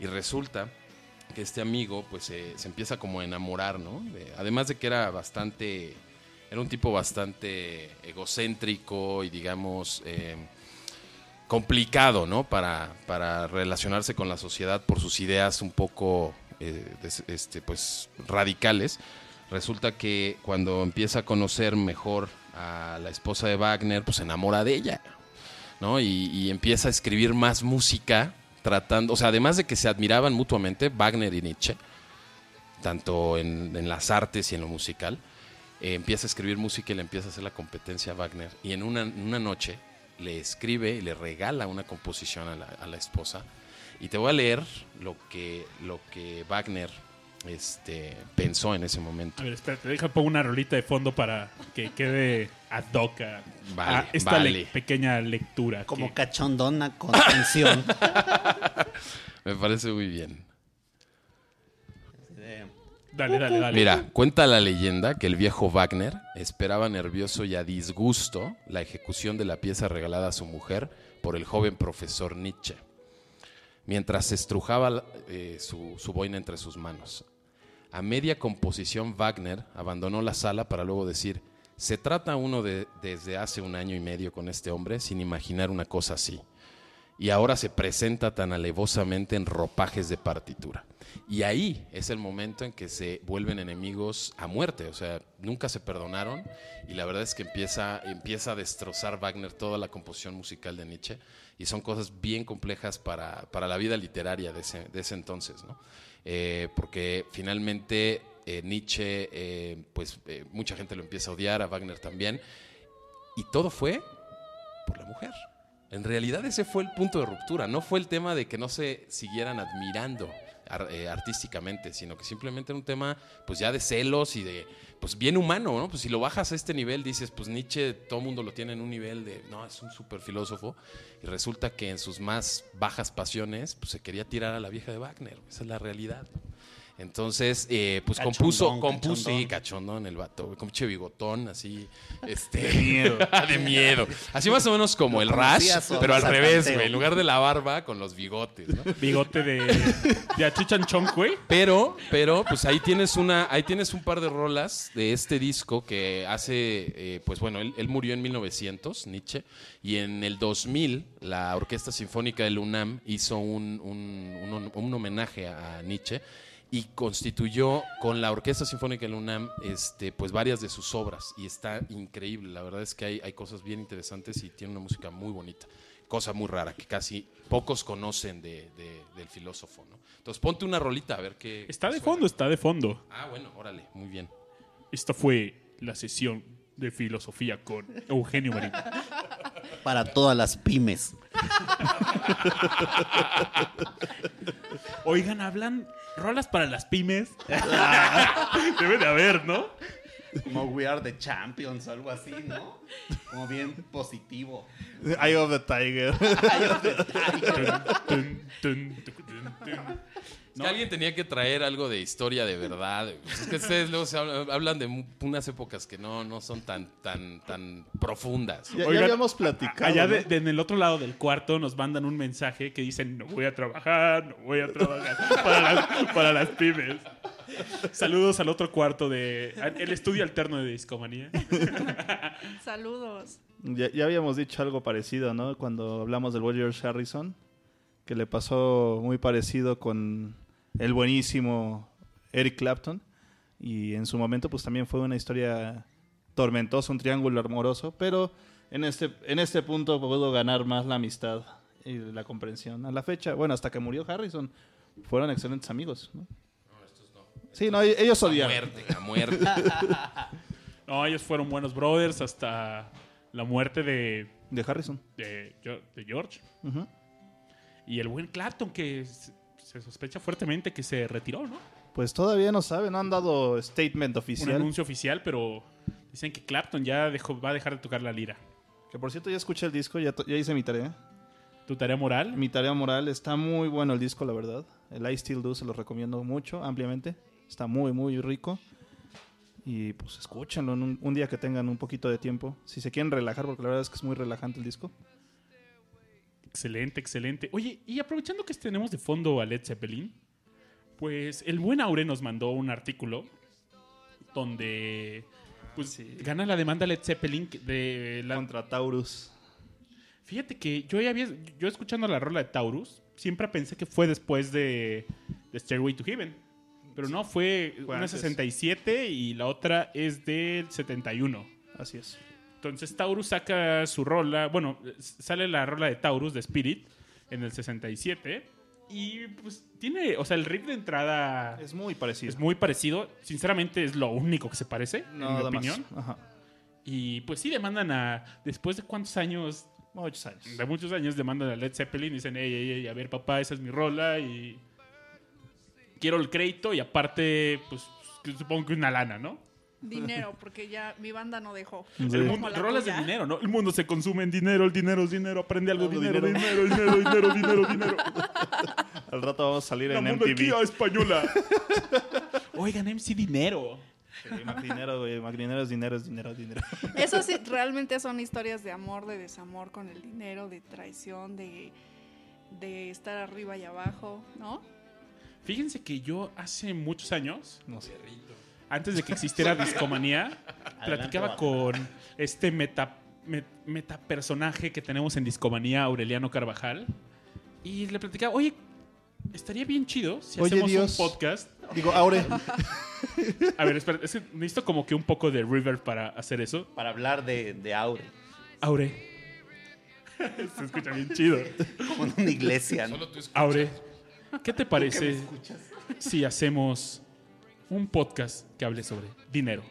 y resulta que este amigo pues se- se empieza como a enamorar, ¿no? De- además de que era bastante, era un tipo bastante egocéntrico y digamos eh, complicado, ¿no? Para, para relacionarse con la sociedad por sus ideas un poco eh, este, pues, radicales. Resulta que cuando empieza a conocer mejor a la esposa de Wagner, pues se enamora de ella, ¿no? Y, empieza a escribir más música, tratando, o sea, además de que se admiraban mutuamente, Wagner y Nietzsche, tanto en, las artes y en lo musical, eh, empieza a escribir música y le empieza a hacer la competencia a Wagner. Y en una noche le escribe y le regala una composición a la, a la esposa. Y te voy a leer lo que, lo que Wagner este, pensó en ese momento. A ver, espérate, deja pongo una rolita de fondo para que quede ad hoc a, Vale, a esta vale. le- pequeña lectura. Como que- cachondona con tensión. Me parece muy bien. Dale, dale, dale. Mira, cuenta la leyenda que el viejo Wagner esperaba nervioso y a disgusto la ejecución de la pieza regalada a su mujer por el joven profesor Nietzsche, mientras estrujaba eh, su, su boina entre sus manos. A media composición, Wagner abandonó la sala para luego decir, se trata uno de, desde hace un año y medio con este hombre sin imaginar una cosa así. Y ahora se presenta tan alevosamente en ropajes de partitura. Y ahí es el momento en que se vuelven enemigos a muerte, o sea, nunca se perdonaron y la verdad es que empieza, empieza a destrozar Wagner toda la composición musical de Nietzsche y son cosas bien complejas para, para la vida literaria de ese, de ese entonces, ¿no? Eh, porque finalmente eh, Nietzsche, eh, pues mucha gente lo empieza a odiar, a Wagner también, y todo fue por la mujer. En realidad ese fue el punto de ruptura, no fue el tema de que no se siguieran admirando eh, artísticamente, sino que simplemente era un tema pues ya de celos y de pues bien humano, ¿no? Pues si lo bajas a este nivel dices, pues Nietzsche todo el mundo lo tiene en un nivel de, no, es un super filósofo y resulta que en sus más bajas pasiones pues se quería tirar a la vieja de Wagner, esa es la realidad. Entonces, eh, pues Cachondón, compuso, compuso, sí, cachondón. cachondón el vato, con pinche bigotón, así, este, De miedo. de miedo. Así más o menos como el Rash, pero al revés, güey. En lugar de la barba, con los bigotes, ¿no? Bigote de, de achichanchón, güey. Pero, pero, pues ahí tienes una, ahí tienes un par de rolas de este disco que hace, eh, pues bueno, él, él murió en 1900, Nietzsche, y en el 2000 la Orquesta Sinfónica del UNAM hizo un, un- un- un homenaje a Nietzsche y constituyó con la Orquesta Sinfónica del UNAM, este, pues varias de sus obras y está increíble. La verdad es que hay, hay cosas bien interesantes y tiene una música muy bonita. Cosa muy rara que casi pocos conocen de- de- del filósofo, ¿no? Entonces ponte una rolita a ver qué. Está de suena. fondo, está de fondo. Ah, bueno, órale, muy bien. Esta fue la sesión de filosofía con Eugenio Marín. Para todas las pymes. Oigan, hablan rolas para las pymes. Debe de haber, ¿no? Como We Are the Champions o algo así, ¿no? Como bien positivo. Eye of the Tiger. Tun, tun, tun, tun, que alguien tenía que traer algo de historia de verdad. Es que ustedes luego se hablan, hablan de unas épocas que no, no son tan, tan, tan profundas. Ya, ya habíamos platicado. Allá ¿no? de, de en el otro lado del cuarto nos mandan un mensaje que dicen no voy a trabajar, no voy a trabajar para las, para las pymes. Saludos al otro cuarto de el estudio alterno de Discomanía. Saludos. Ya, ya habíamos dicho algo parecido, ¿no? Cuando hablamos del George Harrison, que le pasó muy parecido con el buenísimo Eric Clapton. Y en su momento, pues también fue una historia tormentosa, un triángulo amoroso, pero en este, en este punto pudo ganar más la amistad y la comprensión. A la fecha, bueno, hasta que murió Harrison, fueron excelentes amigos, ¿no? Sí, no, ellos A odiaron. muerte, a muerte. No, ellos fueron buenos brothers hasta la muerte de, De Harrison. de, de George. Y el buen Clapton que se sospecha fuertemente que se retiró, ¿no? Pues todavía no saben, no han dado statement Un oficial. anuncio oficial, pero dicen que Clapton ya dejó, va a dejar de tocar la lira. Que por cierto ya escuché el disco, ya, ya hice mi tarea. Tu tarea moral. Mi tarea moral está muy bueno el disco, la verdad. El I Still Do se lo recomiendo mucho, ampliamente. Está muy, muy rico. Y pues escúchenlo en un, un día que tengan un poquito de tiempo. Si se quieren relajar, porque la verdad es que es muy relajante el disco. Excelente, excelente. Oye, y aprovechando que tenemos de fondo a Led Zeppelin, pues el buen Aure nos mandó un artículo donde pues gana la demanda Led Zeppelin de la... Contra Taurus. Fíjate que yo ya había, yo escuchando la rola de Taurus, siempre pensé que fue después de, de Stairway to Heaven. Pero no, fue, Fue una antes. 67 y la otra es del 71. Así es. Entonces Taurus saca su rola, bueno, sale la rola de Taurus de Spirit en el 67 y pues tiene, o sea, el riff de entrada Es muy parecido. es muy parecido, sinceramente es lo único que se parece, en mi opinión. Ajá. Y pues sí demandan a, después de cuántos años, Muchos años. de muchos años demandan a Led Zeppelin y dicen, ey, ey, ey, a ver papá, esa es mi rola y quiero el crédito y aparte, pues supongo que una lana, ¿no? Dinero, porque ya mi banda no dejó. Sí. El mundo, rolas de dinero, ¿no? El mundo se consume en dinero, el dinero es dinero, aprende algo, Algo dinero, dinero. dinero, dinero, dinero, dinero, dinero. Al rato vamos a salir La en MTV. española. Oigan, MC Dinero. Sí, Mac dinero, güey. Dinero es dinero, es dinero, es dinero. Eso sí, realmente son historias de amor, de desamor con el dinero, de traición, de, de estar arriba y abajo, ¿no? Fíjense que yo hace muchos años, No sé. Antes de que existiera Discomanía, platicaba con este meta, met- metapersonaje que tenemos en Discomanía, Aureliano Carvajal, Y le platicaba, oye, estaría bien chido si Oye, hacemos Dios. un podcast. Digo, Aure. A ver, espera, es que necesito como que un poco de river para hacer eso. Para hablar de, de Aure. Aure. Se escucha bien chido. Como en una iglesia, ¿no? Solo tú escuchas. Aure, ¿qué te ¿Qué me parece escuchas? si hacemos un podcast que hable sobre dinero?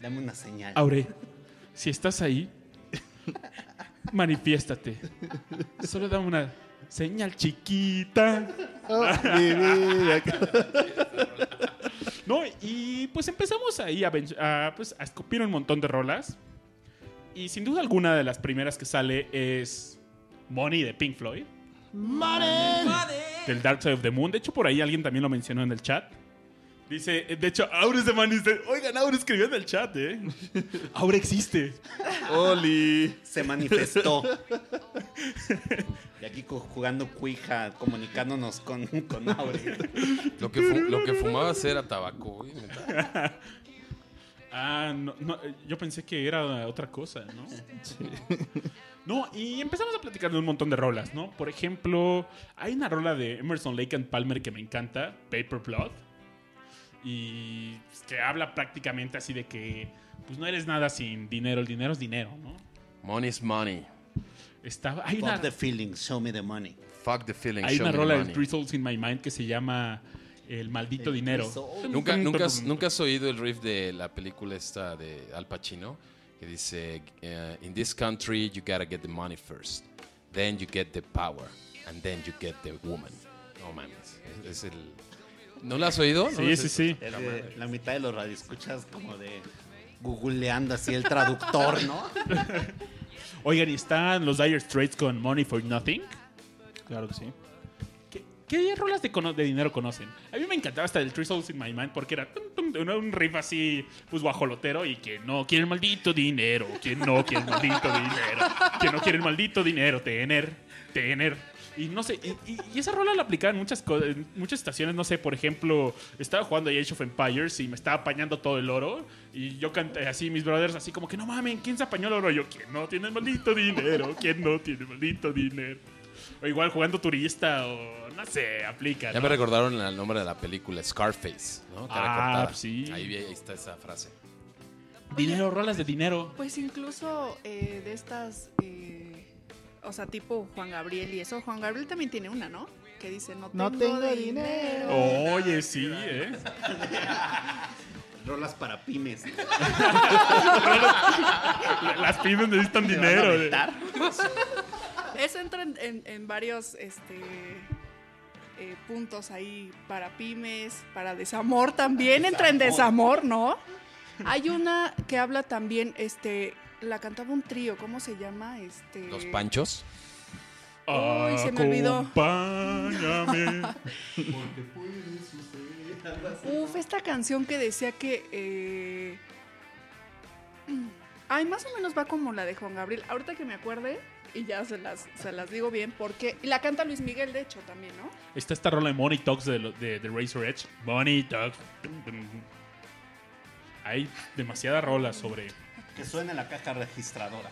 Dame una señal. Aure, si estás ahí, manifiéstate. Solo dame una señal chiquita. Oh, mi vida. No, y pues empezamos ahí a, pues, a escupir un montón de rolas. Y sin duda alguna de las primeras que sale es Money de Pink Floyd. Del Dark Side of the Moon. De hecho, por ahí alguien también lo mencionó en el chat. Dice, de hecho, Aure Money. dice, Oigan, Aure escribió en el chat, ¿eh? Aure existe. Oli. Se manifestó. Y aquí jugando cuija, comunicándonos con, con Aure. Lo que, fu- lo que fumabas era tabaco, güey. neta. Ah, no, no, eh, yo pensé que era otra cosa, ¿no? No, y empezamos a platicar de un montón de rolas, ¿no? Por ejemplo, hay una rola de Emerson Lake and Palmer que me encanta, Paper Blood. Y pues, que habla prácticamente así de que pues no eres nada sin dinero, el dinero es dinero, ¿no? Money is money. Estaba, hay una, Fuck the feelings, show me the money. Fuck the feeling. hay show una me the rola de money. Three Souls in My Mind que se llama El maldito El dinero. ¿Nunca, nunca, has, nunca has oído el riff de la película esta de Al Pacino? Que dice, eh, in this country you gotta get the money first. Then you get the power. And then you get the woman. No mames. Es, es el... ¿No lo has oído? ¿No Sí, lo sí, has- sí. Es de la mitad de los radioescuchas como de googleando así el traductor, ¿no? Oigan, y están los Dire Straits con Money for Nothing. Claro que sí. ¿Qué, rolas de, dinero conocen? A mí me encantaba hasta el Three Souls in My Mind porque era un, riff así, pues guajolotero y que no quiere el maldito dinero, que no quiere el maldito dinero, que no quiere el maldito dinero, tener, tener. Y no sé, y, esa rola la aplicaba en muchas, en muchas estaciones, no sé, por ejemplo, estaba jugando Age of Empires y me estaba apañando todo el oro y yo canté así, mis brothers, así como que no mamen, ¿quién se apañó el oro? Yo, ¿quién no tiene el maldito dinero? ¿Quién no tiene el maldito dinero? O igual jugando turista o no sé, aplica. Ya ¿no? me recordaron el nombre de la película, Scarface, ¿no? Cara Ah, cortada. sí. Ahí, está esa frase. Dinero, rolas de dinero. Pues incluso eh, de estas, eh, o sea, tipo Juan Gabriel y eso. Juan Gabriel también tiene una, ¿no? Que dice, no tengo, No tengo dinero. Oye, sí, ¿eh? Rolas para pymes. Las pymes necesitan ¿Te van a dinero. Eso entra en, en- en varios este, eh, puntos ahí para pymes, para desamor también. Entra en desamor, ¿no? Hay una que habla también, este, la cantaba un trío, ¿cómo se llama? Este, Los panchos. Ay, se me olvidó. Acompáñame. Uf, esta canción que decía que. eh, Ay, más o menos va como la de Juan Gabriel. Ahorita que me acuerde, y ya se las, se las digo bien, porque. Y la canta Luis Miguel, de hecho, también, ¿no? Está esta rola de Money Talks de, lo- de, de Razor Edge. Money Talks. Hay demasiada rola sobre. Que suena la caja registradora.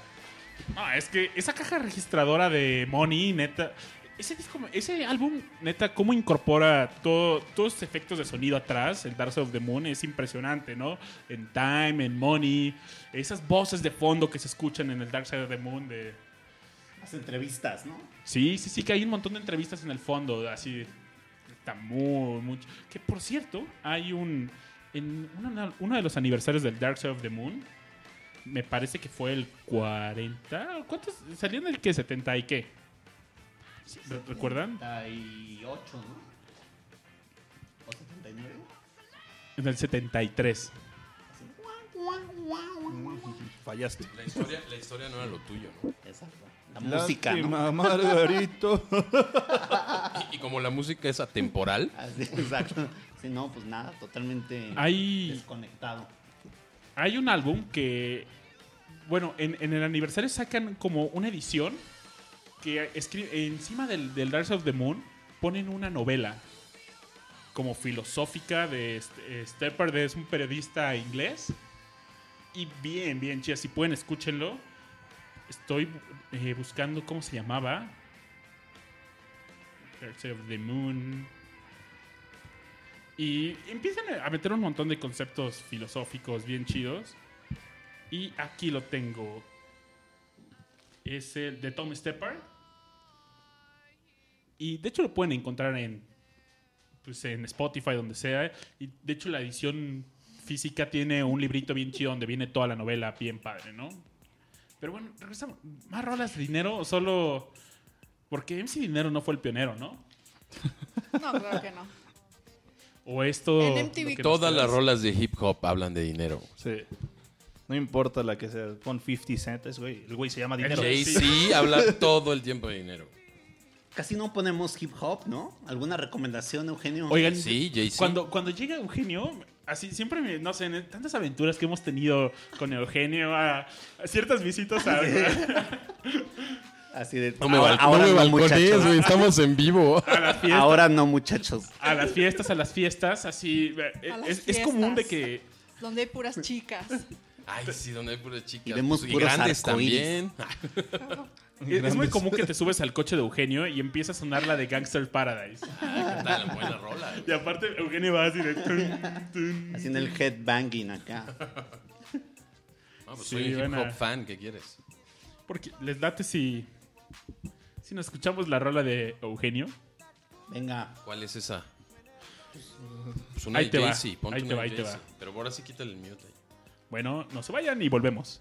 No, es que esa caja registradora de Money, neta. Ese disco, ese álbum, neta, cómo incorpora todo, todos los efectos de sonido atrás, el Dark Side of the Moon, es impresionante, ¿no? En Time, en Money, esas voces de fondo que se escuchan en el Dark Side of the Moon de... Las entrevistas, ¿no? Sí, sí, sí, que hay un montón de entrevistas en el fondo, así. Está muy, mucho. Que por cierto, hay un. En uno, uno de los aniversarios del Dark Side of the Moon, me parece que fue el 40. ¿Cuántos? ¿Salían el que? ¿70 y qué? ¿Re- ¿Recuerdan? 78, ¿no? ¿O 79? En el 73. Fallaste. La historia, la historia no era lo tuyo, ¿no? Exacto. La música, ¿no? Margarito. Y, y como la música es atemporal, Así, exacto. Sí, no, pues nada, totalmente Hay- desconectado. Hay un álbum que, bueno, en, en el aniversario sacan como una edición que escribe, encima del, del Dark of the Moon ponen una novela como filosófica de este- Stepper, es un periodista inglés. Y bien, bien chida. Si pueden, escúchenlo. Estoy eh, buscando cómo se llamaba. Side of the Moon. Y empiezan a meter un montón de conceptos filosóficos bien chidos. Y aquí lo tengo. Es el de Tom Stepper. Y de hecho lo pueden encontrar en, pues en Spotify, donde sea. Y de hecho la edición física tiene un librito bien chido donde viene toda la novela bien padre, ¿no? Pero bueno, regresamos. ¿Más rolas de dinero o solo...? Porque MC Dinero no fue el pionero, ¿no? No, claro que no. O esto... En MTV. Todas las rolas de hip hop hablan de dinero. Sí. No importa la que sea. Pon 50 cents, güey. El güey se llama dinero. Jay-Z habla todo el tiempo de dinero. Casi no ponemos hip hop, ¿no? ¿Alguna recomendación, Eugenio? Oigan, Sí, Jay-Z. Cuando, cuando llega Eugenio, así siempre, me- no sé, en tantas aventuras que hemos tenido con Eugenio, a, a ciertas visitas a, Así de. No me, ahora, no me no, muchachos. güey. Estamos en vivo. a las fiestas. Ahora no, muchachos. A las fiestas, a las fiestas, así. eh, es, es común de que. Donde hay puras chicas. Ay, sí, donde hay puras chicas. Y vemos Pues, puros grandes también. Es, es muy común que te subes al coche de Eugenio y empieza a sonar la de Gangster Paradise. ¿Qué tal? Buena rola. Y aparte, Eugenio va así de. tun, tun. Haciendo el headbanging acá. Ah, pues Sí, soy un hip hop fan, ¿qué quieres? Porque les late si. Si nos escuchamos la rola de Eugenio. Venga. ¿Cuál es esa? Pues una Ahí te va, ahí te va, ahí te va. Pero ahora sí quítale el mute ahí. Bueno, no se vayan y volvemos.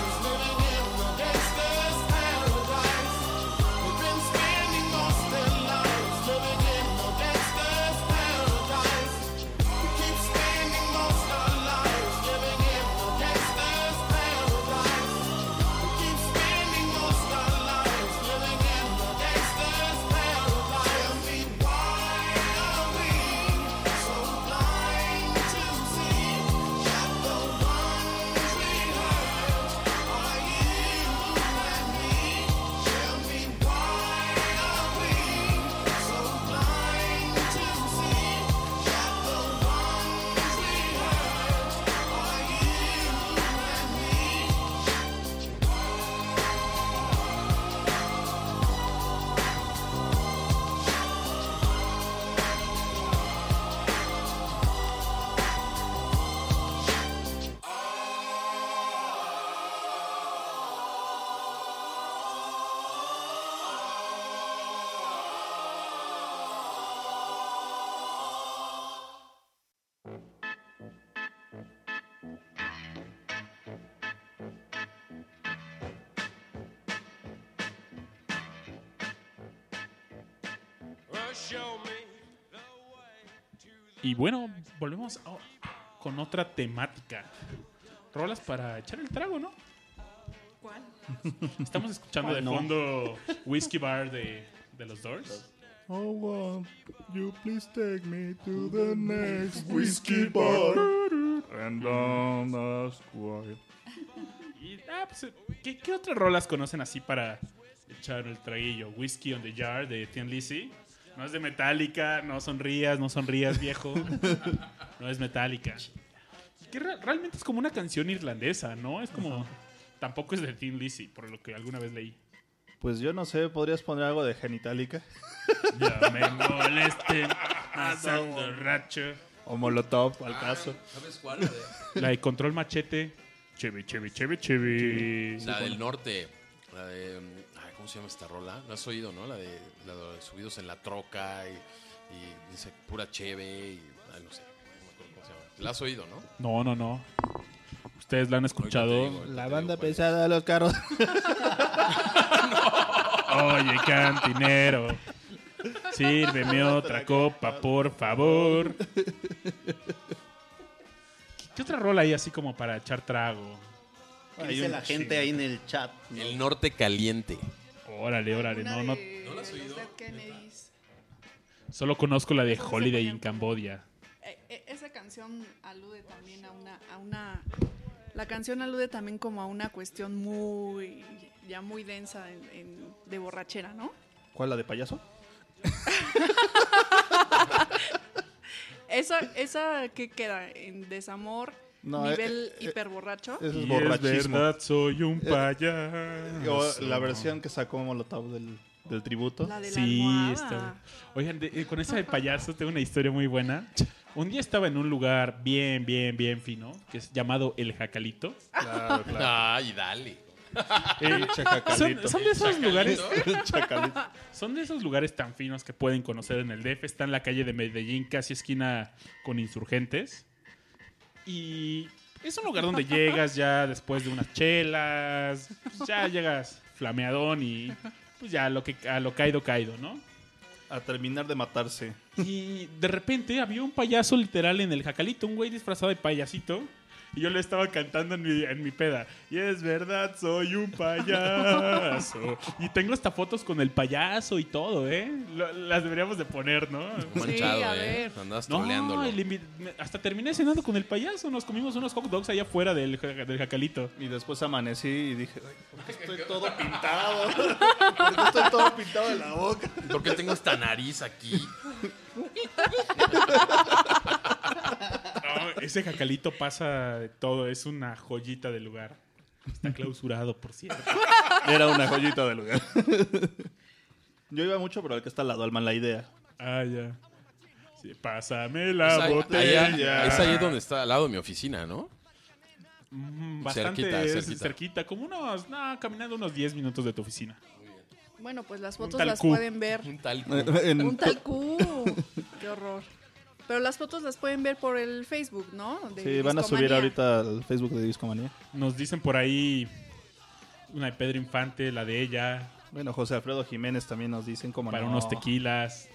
Y bueno, volvemos a- con otra temática. Rolas para echar el trago, ¿no? ¿Cuál? Estamos escuchando de ¿Cuál no? fondo Whiskey Bar de, de los Doors. Oh, won't you please take me to the next whiskey bar and don't ask why. Y, ah, pues, ¿qué, qué otras rolas conocen así para echar el traguillo? Whiskey on the Jar de Tien Lizzy. No es de Metallica, no sonrías, no sonrías, viejo. no es Metallica. Que re- realmente es como una canción irlandesa, ¿no? Es como... Tampoco es de Thin Lizzy, por lo que alguna vez leí. Pues yo no sé, ¿podrías poner algo de Genitalica? Ya me molesten, pasando racho. O Molotov, al caso. ¿Sabes cuál? La, de- La de Control Machete. Chevy, Chevy, Chevy, Chevy. la del norte. La de. ¿Cómo se llama esta rola? ¿No has oído, no? La de, la de subidos en la troca y, y dice pura cheve y. ay, no sé. No me acuerdo cómo se llama. ¿La has oído, no? No, no, no. Ustedes la han escuchado. digo, La banda digo pesada de los carros. Oye, cantinero. Sírveme otra copa, por favor. ¿Qué, qué otra rola hay así como para echar trago? ¿Qué Hay dice la gente ahí en el chat? no? El norte caliente. Órale, órale, no, no. de ¿No la has oído? Solo conozco la de Holiday in Cambodia. Eh, eh, esa canción alude también a una, a una. La canción alude también como a una cuestión muy. ya muy densa en- en- de borrachera, ¿no? ¿Cuál, la de payaso? Esa, esa que queda en desamor, No, nivel eh, eh, hiperborracho. Eso es Y es borrachismo. verdad, soy un O payaso. la versión que sacó Molotov del, del tributo. la de la Sí, almohada. está. Oigan, de- eh, con esa de payaso tengo una historia muy buena. Un día estaba en un lugar bien, bien, bien fino, que es llamado El Jacalito. Claro, claro. Ay, dale. Eh, son, de esos lugares, El chacalito. son de esos lugares tan finos que pueden conocer en el DF. Está en la calle de Medellín, casi esquina con insurgentes. Y es un lugar donde llegas ya después de unas chelas, pues ya llegas flameadón y pues ya a lo que a lo caído caído, ¿no? A terminar de matarse. Y de repente había un payaso literal en el jacalito, un güey disfrazado de payasito. Y yo le estaba cantando en mi, en mi peda. Y es verdad, soy un payaso. Y tengo hasta fotos con el payaso y todo, ¿eh? Lo- las deberíamos de poner, ¿no? Manchado, a eh. ver. Andabas No, hasta terminé cenando con el payaso. Nos comimos unos hot dogs allá afuera del, del jacalito. Y después amanecí y dije, "Ay, ¿por qué estoy todo pintado? ¿Por qué estoy todo pintado de la boca? ¿Por qué tengo esta nariz aquí? Ese jacalito pasa de todo. Es una joyita del lugar. Está clausurado, por cierto. Era una joyita del lugar. Yo iba mucho, pero el que está al lado, Alman, la idea. Ah, ya. Sí, pásame la Es ahí- botella. allá- es ahí donde está, al lado de mi oficina, ¿no? Mm, Bastante Cerquita, es cerquita. cerquita. Como unos, no, caminando unos 10 minutos de tu oficina. Bueno, pues las fotos las Q. pueden ver. Un tal. En- Un tal Q. Qué horror. Pero las fotos las pueden ver por el Facebook, ¿no? De Sí, van a subir ahorita al Facebook de Discomanía. Nos dicen por ahí una de Pedro Infante, la de ella, Bueno, José Alfredo Jiménez también nos dicen como para unos tequilas.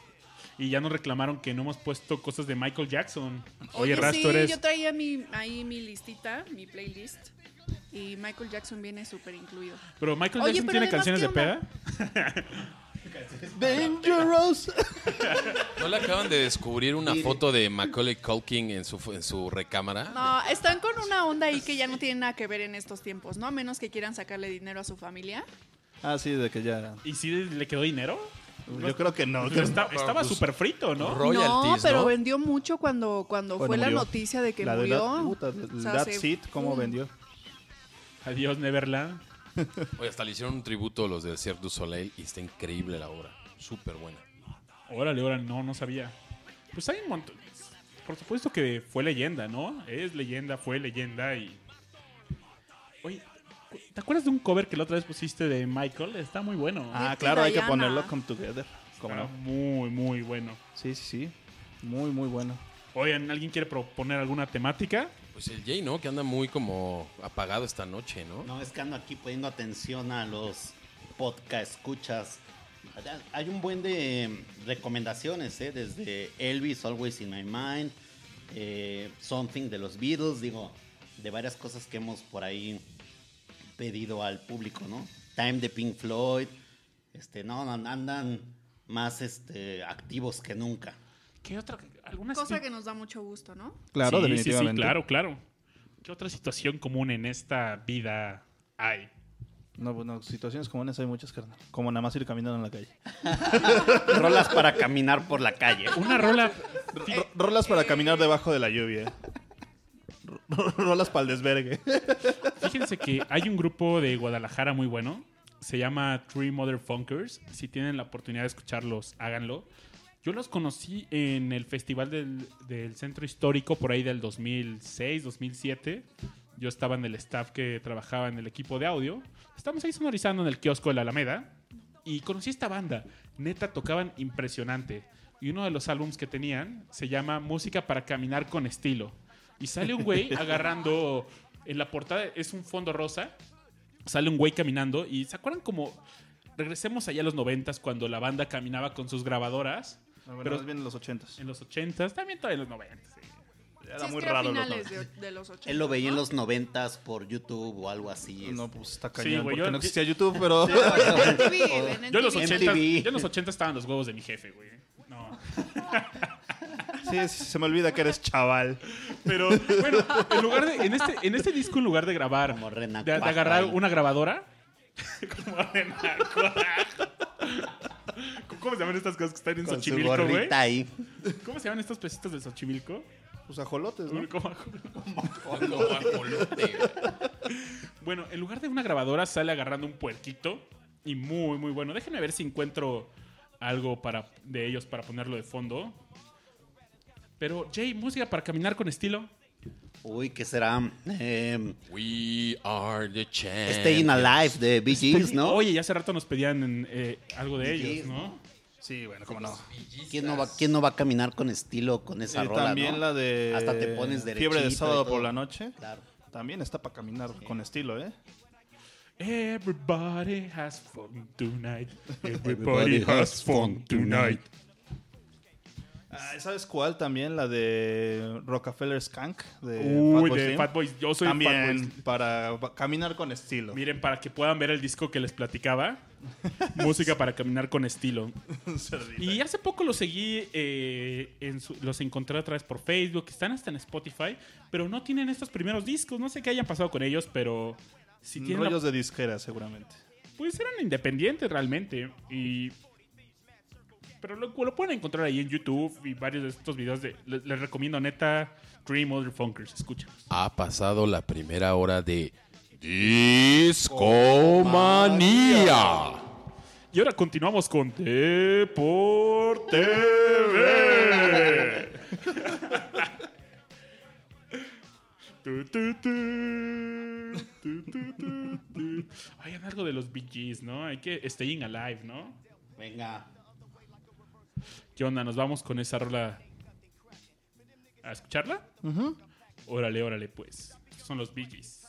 Y ya nos reclamaron que no hemos puesto cosas de Michael Jackson. Oye, Oye, sí, eres... yo traía mi, ahí mi listita, mi playlist. Y Michael Jackson viene súper incluido. Pero Michael Oye, Jackson pero tiene canciones de ¿qué peda. Dangerous. ¿No le acaban de descubrir una foto de Macaulay Culkin en su, en su recámara? No, están con una onda ahí que ya no tiene nada que ver en estos tiempos, ¿no? A menos que quieran sacarle dinero a su familia. Ah, sí, de que ya. ¿Y si le quedó dinero? Yo creo que no. Pero está- pero estaba pues, súper frito, ¿no? no, pero ¿no? vendió mucho cuando, cuando Cuando fue la noticia de que la de murió. That, puta, O sea, That's se- It, ¿cómo vendió? Adiós, Neverland. Oye, hasta le hicieron un tributo a los del Cirque du Soleil y está increíble la obra. Súper buena. Órale, órale, no, no sabía. Pues hay un montón. Por supuesto que fue leyenda, ¿no? Es leyenda, fue leyenda y. Oye, ¿te acuerdas de un cover que la otra vez pusiste de Michael? Está muy bueno. Ah, claro, hay que ponerlo Come Together. ¿Cómo Está no? muy, muy bueno. Sí, sí, sí. Muy, muy bueno. Oigan, ¿alguien quiere proponer alguna temática? Pues el Jay, ¿no? Que anda muy como apagado esta noche, ¿no? No, es que ando aquí poniendo atención a los podcast escuchas Hay un buen de recomendaciones, ¿eh? desde Elvis, Always in My Mind, eh, Something de los Beatles, digo, de varias cosas que hemos por ahí pedido al público, ¿no? Time de Pink Floyd, este, no, no, andan más este, activos que nunca. ¿Qué otra? ¿Alguna Cosa que nos da mucho gusto, ¿no? Claro, Sí, sí, definitivamente. Sí, claro, claro. ¿Qué otra situación común en esta vida hay? No, bueno, situaciones comunes hay muchas, carnal. Como nada más ir caminando en la calle. Rolas para caminar por la calle. Una rola. Ro- rolas para caminar debajo de la lluvia. Ro- Rolas para el desvergue. Fíjense que hay un grupo de Guadalajara muy bueno. Se llama Three Mother Funkers. Si tienen la oportunidad de escucharlos, háganlo. Yo los conocí en el Festival del, del Centro Histórico por ahí del 2006, 2007. Yo estaba en el staff que trabajaba en el equipo de audio. Estamos ahí sonorizando en el kiosco de la Alameda. Y conocí esta banda. Neta, tocaban impresionante. Y uno de los álbums que tenían se llama Música para Caminar con Estilo. Y sale un güey agarrando. En la portada es un fondo rosa. Sale un güey caminando. Y ¿se acuerdan como. Regresemos allá a los noventas cuando la banda caminaba con sus grabadoras. No, bueno, Pero- más bien en los ochentas. En los ochentas, también todavía en los noventas. sí. Era sí, es muy que era raro. los finales noventas. de, de los 80. Él lo veía en los noventas por YouTube o algo así. No, pues está Sí, cañón. güey, porque yo- no existía YouTube, pero... Yo en los MTV. ochentas, MTV. yo en los ochentas estaban los huevos de mi jefe, güey. No. sí, sí, se me olvida que eres chaval. Pero bueno, en lugar de. En este, en este disco, en lugar de grabar. Como De, de agarrar una grabadora. como renacuajo. ¿Cómo se llaman estas cosas que están en Con su Xochimilco, güey? ahí. ¿Cómo se llaman estos pesitos de Xochimilco? Pues ajolotes, ¿no? ¿Cómo- Bueno, en lugar de una grabadora sale agarrando un puerquito y muy muy bueno. Déjenme ver si encuentro algo para de ellos para ponerlo de fondo. Pero Jay, música para caminar con estilo. Uy, ¿qué será? Eh, We are the champions. Staying Alive de Bee Gees, ¿no? Oye, ya hace rato nos pedían eh, algo de Bee ellos, Gees, ¿no? Sí, bueno, cómo no. ¿Quién no, va, ¿Quién no va a caminar con estilo con esa Y rola, también no? la de Hasta te pones Fiebre de derechito y sábado todo. por la noche. Claro. También está para caminar con estilo, ¿eh? Everybody has fun tonight. Everybody has fun tonight. Ah, ¿Sabes cuál también? La de Rockefeller Skank. De Uy, Fatboy de Slim. Fatboy. Yo soy También Fatboy. para pa- caminar con estilo. Miren, para que puedan ver el disco que les platicaba. Música para caminar con estilo. Y hace poco los seguí, eh, en su- los encontré otra vez por Facebook, están hasta en Spotify, pero no tienen estos primeros discos, no sé qué hayan pasado con ellos, pero si tienen la- Rollos de disquera, seguramente. pues eran independientes realmente y pero lo, lo pueden encontrar ahí en YouTube y varios de estos videos de les, les recomiendo neta Dream Other Funkers. Ha pasado la primera hora de Discomanía. Y ahora continuamos con tu. Hay algo de los Gees, ¿no? Hay que Staying Alive, ¿no? Venga. ¿Qué onda? ¿Nos vamos con esa rola a escucharla? Órale, órale, pues. Son los Bee Gees.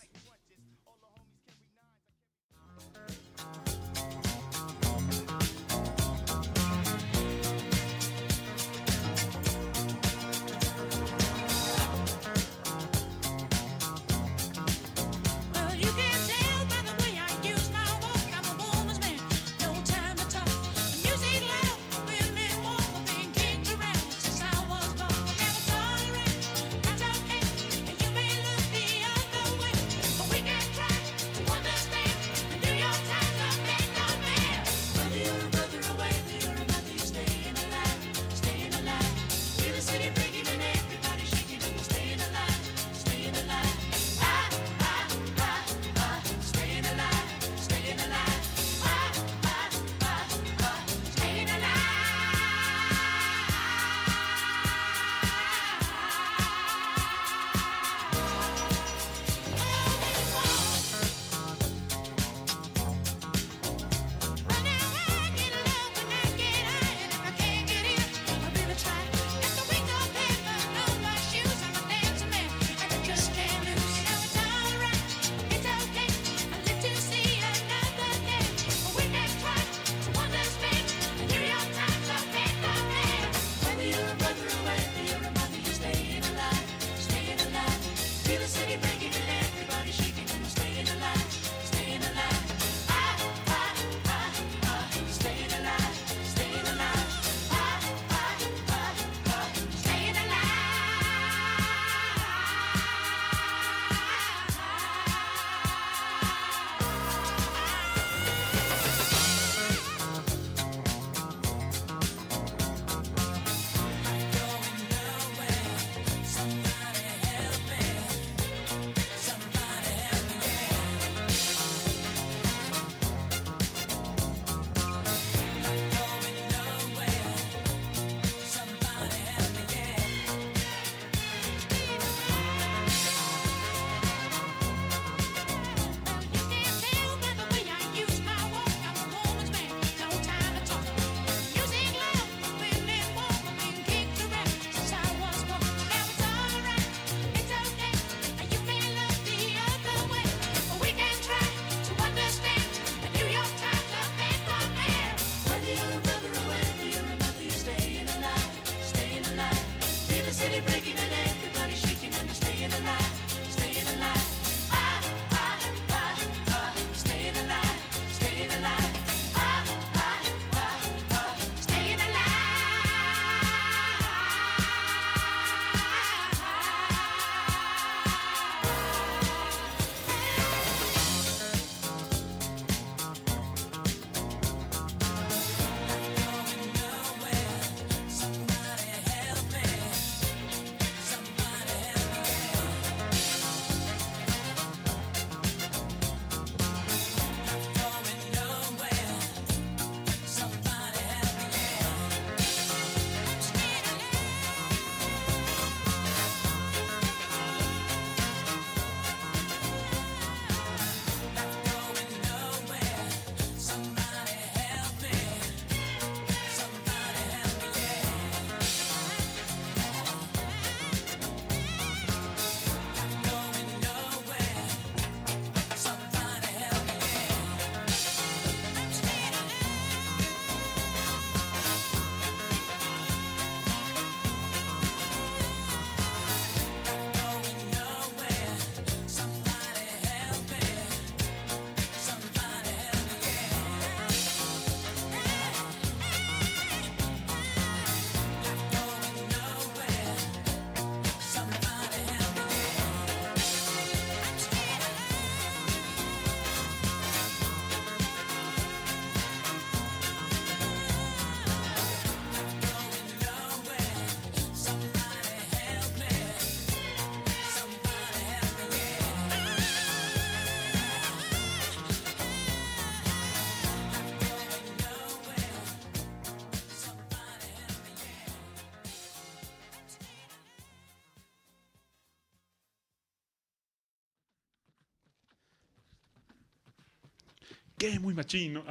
¿Qué? Muy machino.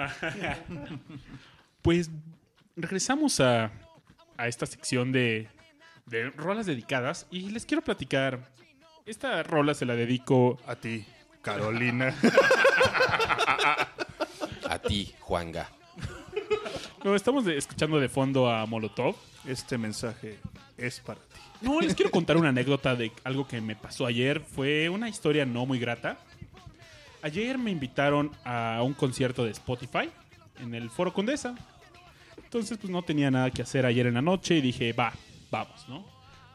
pues regresamos a, a esta sección de, de rolas dedicadas y les quiero platicar. Esta rola se la dedico A ti, Carolina. A ti, Juanga. No, estamos de- escuchando de fondo a Molotov. este mensaje es para ti. No, les quiero contar una anécdota de algo que me pasó ayer. Fue una historia no muy grata. Ayer me invitaron a un concierto de Spotify en el Foro Condesa. Entonces, pues no tenía nada que hacer ayer en la noche y dije, va, vamos, ¿no?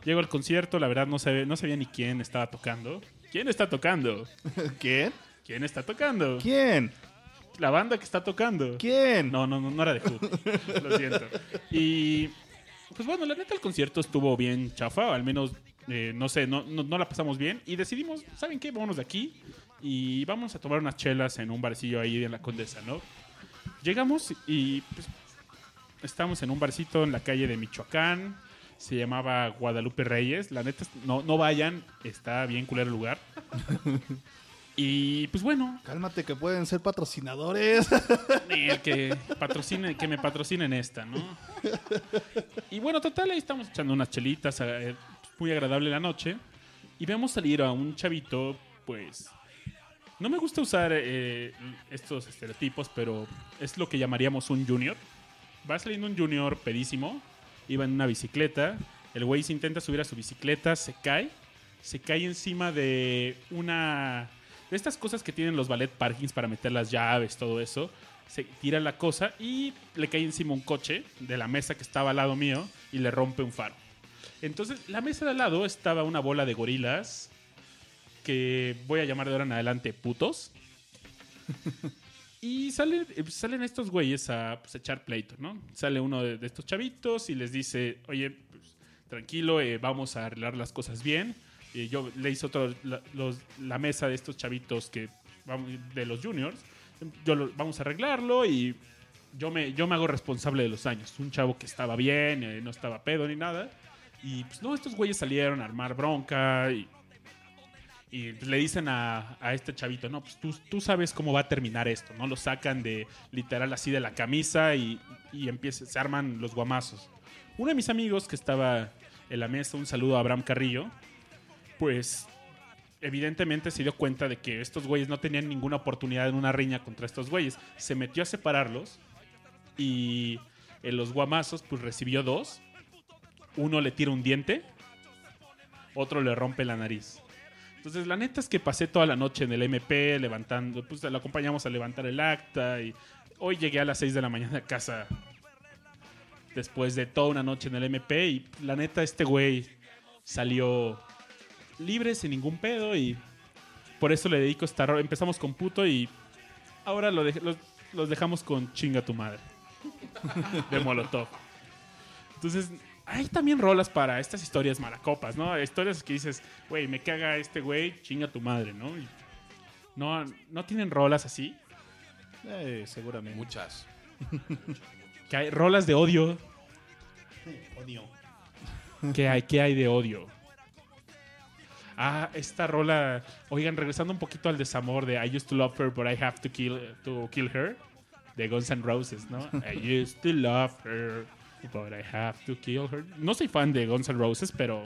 Llego al concierto, la verdad no sabía, no sabía ni quién estaba tocando. ¿Quién está tocando? ¿Quién? ¿Quién está tocando? ¿Quién? La banda que está tocando. ¿Quién? No, no, no, no era de Who. Lo siento. Y pues bueno, la neta el concierto estuvo bien chafa, al menos eh, no sé, no, no, no la pasamos bien y decidimos, ¿saben qué? Vámonos de aquí y vamos a tomar unas chelas en un barcillo ahí en la Condesa, ¿no? Llegamos y pues estamos en un barcito en la calle de Michoacán. Se llamaba Guadalupe Reyes. La neta, no, no vayan, está bien culero el lugar. Y pues bueno, Cálmate que pueden ser patrocinadores. el que patrocine, que me patrocinen esta, ¿no? Y bueno, total, ahí estamos echando unas chelitas, eh, muy agradable la noche. Y vemos salir a un chavito, pues. No me gusta usar eh, estos estereotipos, pero es lo que llamaríamos un junior. Va saliendo un junior pedísimo, iba en una bicicleta. El güey se intenta subir a su bicicleta, se cae. Se cae encima de una. De estas cosas que tienen los ballet parkings para meter las llaves, todo eso. Se tira la cosa y le cae encima un coche de la mesa que estaba al lado mío y le rompe un faro. Entonces, la mesa de al lado estaba una bola de gorilas que voy a llamar de ahora en adelante putos. Y salen, salen estos güeyes a pues, echar pleito, ¿no? Sale uno de, de estos chavitos y les dice, oye, pues, tranquilo, eh, vamos a arreglar las cosas bien. Yo le hice otro, la, los- la mesa de estos chavitos que de los juniors. Yo lo- vamos a arreglarlo y yo me, yo me hago responsable de los años. Un chavo que estaba bien, eh, no estaba pedo ni nada. Y pues no, estos güeyes salieron a armar bronca y y le dicen a, a este chavito, no, pues tú, tú sabes cómo va a terminar esto, ¿no? Lo sacan de literal así de la camisa y, y empieza, se arman los guamazos. Uno de mis amigos que estaba en la mesa, un saludo a Abraham Carrillo, pues evidentemente se dio cuenta de que estos güeyes no tenían ninguna oportunidad en una riña contra estos güeyes. Se metió a separarlos y en los guamazos pues recibió dos. Uno le tira un diente, otro le rompe la nariz. Entonces, la neta es que pasé toda la noche en el MP levantando, pues lo acompañamos a levantar el acta y hoy llegué a las 6 de la mañana a casa después de toda una noche en el MP y la neta este güey salió libre sin ningún pedo y por eso le dedico esta ro- Empezamos con puto y ahora lo dej- los, los dejamos con chinga tu madre de Molotov. Entonces, hay también rolas para estas historias malacopas, ¿no? Historias que dices, güey, me caga este güey, chinga tu madre, ¿no? Y no, no tienen rolas así. Eh, seguramente. Muchas. Que hay rolas de odio. Odio. ¿Qué hay, qué hay de odio? Ah, esta rola. Oigan, regresando un poquito al desamor de I used to love her, but I have to kill, to kill her. De Guns N' Roses, ¿no? I used to love her, but I have to kill her. No soy fan de Guns N' Roses, pero.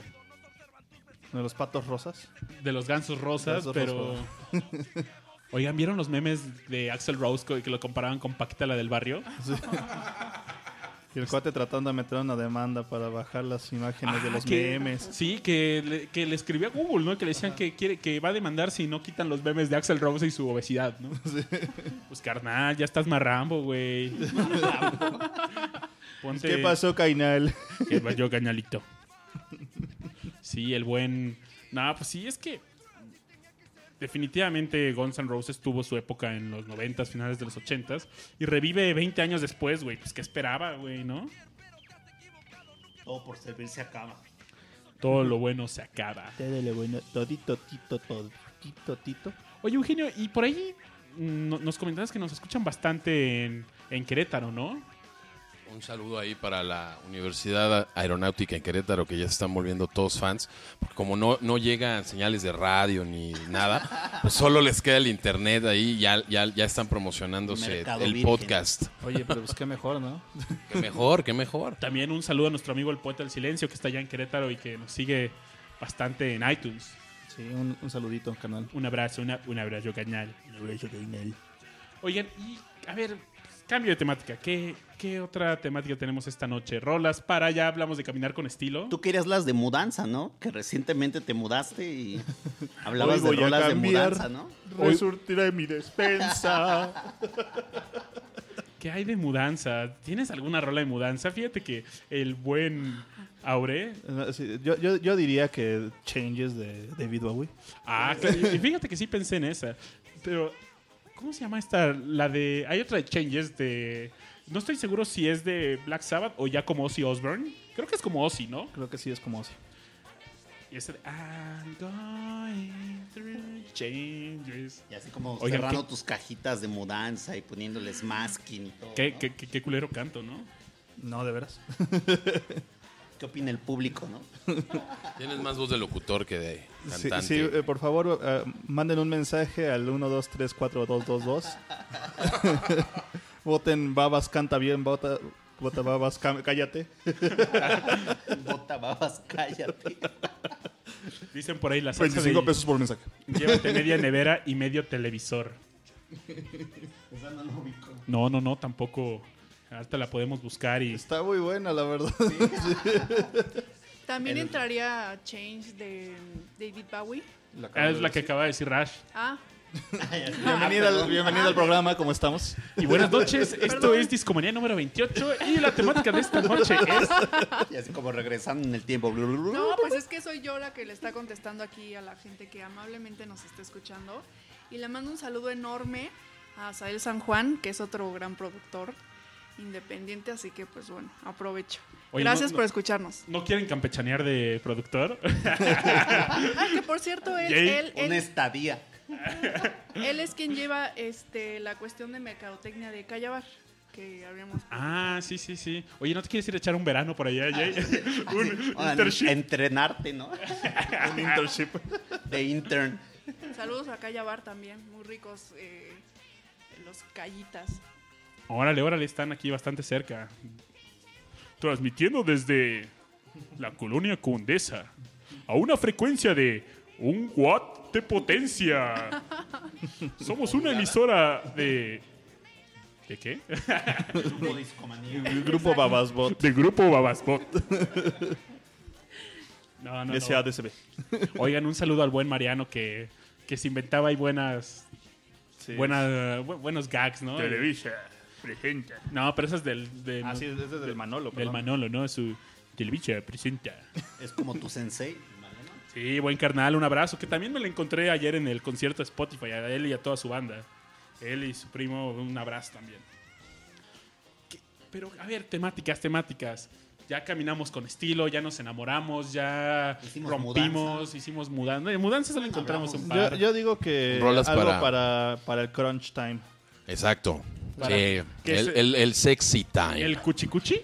¿De los patos rosas? De los gansos rosas, Gansos pero. Oigan, ¿vieron los memes de Axel Rose que lo comparaban con Paquita la del barrio? Y el cuate tratando de meter una demanda para bajar las imágenes de Ah, los que- memes. Sí, que le, que le escribió a Google, ¿no? Que le decían que quiere que va a demandar si no quitan los memes de Axel Rose y su obesidad, ¿no? Pues carnal, ya estás más rambo, güey. Ponte ¿Qué pasó, Cainal? que va yo cañalito. Sí, el buen. No, pues sí, es que. Definitivamente Guns N' Roses tuvo su época en los 90s, finales de los 80s. Y revive 20 años después, güey. Pues, ¿qué esperaba, güey, no? Todo por servir se acaba. Todo lo bueno se acaba. Todo bueno, todito, tito, todito, tito. Oye, Eugenio, y por ahí mm, no- nos comentabas que nos escuchan bastante en, en Querétaro, ¿no? Un saludo ahí para la Universidad Aeronáutica en Querétaro, que ya se están volviendo todos fans. Porque como no, no llegan señales de radio ni nada, pues solo les queda el internet ahí. Ya, ya, ya están promocionándose Mercado el virgen. podcast. Oye, pero pues qué mejor, ¿no? Qué mejor, qué mejor. También un saludo a nuestro amigo el Poeta del Silencio, que está allá en Querétaro y que nos sigue bastante en iTunes. Sí, un, un saludito, canal. Un abrazo, una- un abrazo cañal. Un abrazo cañal. Oigan, y a ver, cambio de temática. ¿Qué, ¿Qué otra temática tenemos esta noche? Rolas para, ya hablamos de caminar con estilo. Tú querías las de mudanza, ¿no? Que recientemente te mudaste y hablabas Hoy voy de a rolas de mudanza, ¿no? Resurtiré mi despensa. ¿Qué hay de mudanza? ¿Tienes alguna rola de mudanza? Fíjate que el buen Aure. Sí, yo, yo, yo diría que Changes de David Bowie. Ah, claro, y fíjate que sí pensé en esa. Pero, ¿cómo se llama esta? La de. Hay otra de Changes de. No estoy seguro si es de Black Sabbath o ya como Ozzy Osbourne. Creo que es como Ozzy, ¿no? Creo que sí es como así. Y esa de. I'm going through changes. Y así como Oigan, cerrando ¿qué- tus cajitas de mudanza y poniéndoles masking y todo. Qué, ¿no? qué, qué- qué culero canto, ¿no? No, de veras. ¿Qué opina el público, no? Tienes más voz de locutor que de Sí, cantante. sí, eh, por favor, eh, manden un mensaje al 12342222. Voten Babas canta bien, vota, vota Babas cállate. Bota babas, cállate. Dicen por ahí la salsa 25 de- pesos por mensaje. Llévate media nevera y medio televisor. No, no, no, tampoco. Ahorita la podemos buscar y. Está muy buena, la verdad. También entraría Change de David Bowie. Ah, es la que acaba de decir Rash. Ah, Bienvenida, al, bienvenida al programa, ¿cómo estamos? Y buenas noches, esto Perdón. es Discomanía número 28 y la temática de esta noche es... Y así como regresando en el tiempo. no, pues es que soy yo la que le está contestando aquí a la gente que amablemente nos está escuchando. Y le mando un saludo enorme a Sael San Juan, que es otro gran productor independiente, así que pues bueno, aprovecho. Oye, Gracias no- no- por escucharnos. ¿No quieren campechanear de productor? Ah, que por cierto, él, él, él- Una estadía. él es quien lleva este la cuestión de mercadotecnia de Callabar, que habíamos... Ah, sí, sí, sí. Oye, ¿no te quieres ir a echar un verano por allá, Jay? un Ahora, internship. Entrenarte, ¿no? Un internship. De intern. Saludos a Callabar también, muy ricos eh, los callitas. Órale, órale, están aquí bastante cerca. Transmitiendo desde la colonia Condesa a una frecuencia de un watt de potencia. Somos una emisora de... ¿De qué? Grupo Discomanía. El grupo Babasbot. De grupo Babasbot. No, no, no. SADCB. Oigan, un saludo al buen Mariano que, que se inventaba ahí buenas, buenas, bu- buenos gags, ¿no? Televisa. Presenta. No, pero eso es del, del, Ah, sí, ese es del Manolo. del perdón. Manolo, ¿no? Su Televisa presenta. Es como tu sensei. Sí, buen carnal, un abrazo. Que también me lo encontré ayer en el concierto de Spotify, a él y a toda su banda. Él y su primo, un abrazo también. ¿Qué? Pero, a ver, temáticas, temáticas. Ya caminamos con estilo, ya nos enamoramos, ya Hicimos rompimos, mudanza. hicimos mudanza. Mudanza solo encontramos un Yo, par. yo digo que Rolas algo para- para... Para, el crunch time. Exacto. Para- Sí, ¿Qué el, el- el sexy time. ¿El El, cuchicuchi?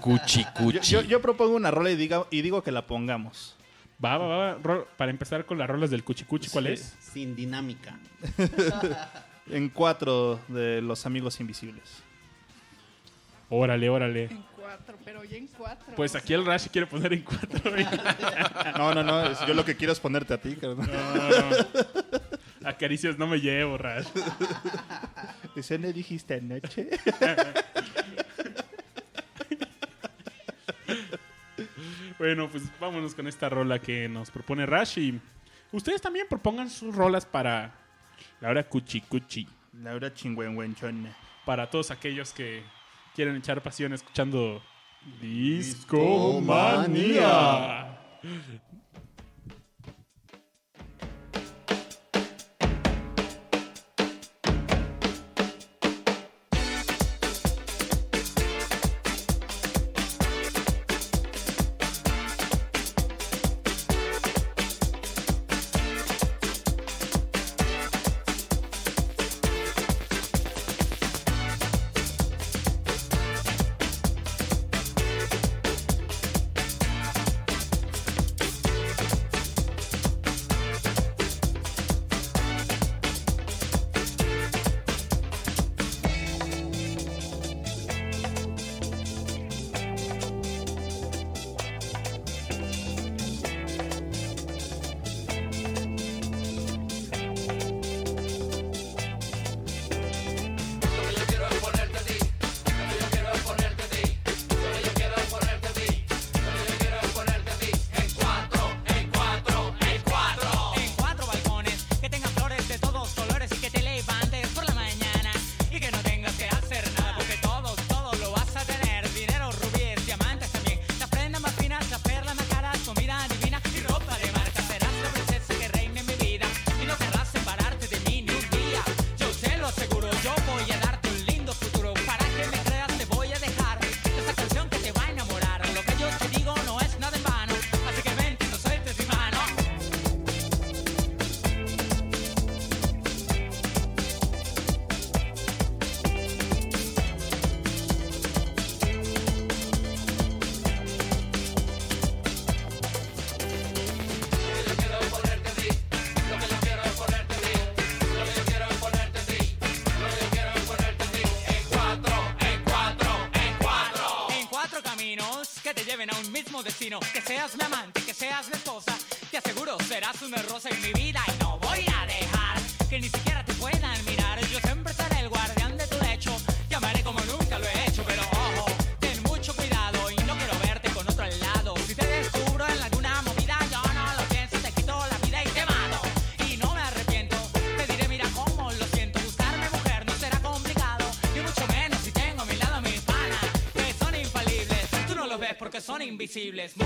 cuchi Yo, cuchi. yo, yo propongo una rola y, diga, y digo que la pongamos. Va, va, va. Ro- Para empezar con las rolas del cuchicuchi, ¿cuál Sí. es? Sin dinámica. En cuatro de Los Amigos Invisibles. Órale, órale. En cuatro, pero ya en cuatro. Pues aquí el Rash quiere poner en cuatro. ¿eh? No, no, no. es- Yo lo que quiero es ponerte a ti, carnal. Acaricias no me llevo, Rash. Dice, ¿me dijiste anoche? Bueno, pues vámonos con esta rola que nos propone Rash. Y ustedes también propongan sus rolas para la hora cuchicuchi. Laura chingüengüenchona. Para todos aquellos que quieren echar pasión escuchando Discomanía. Seas mi amante, que seas mi esposa. Te aseguro serás una rosa en mi vida y no voy a dejar que ni siquiera te puedan mirar. Yo siempre seré el guardián de tu lecho. Te amaré como nunca lo he hecho, pero ojo, ten mucho cuidado y no quiero verte con otro al lado. Si te descubro en alguna movida, yo no lo pienso, te quito la vida y te mato. Y no me arrepiento, te diré, mira cómo lo siento. Buscarme mujer no será complicado, y mucho menos si tengo a mi lado a mis panas, que son infalibles. Tú no los ves porque son invisibles.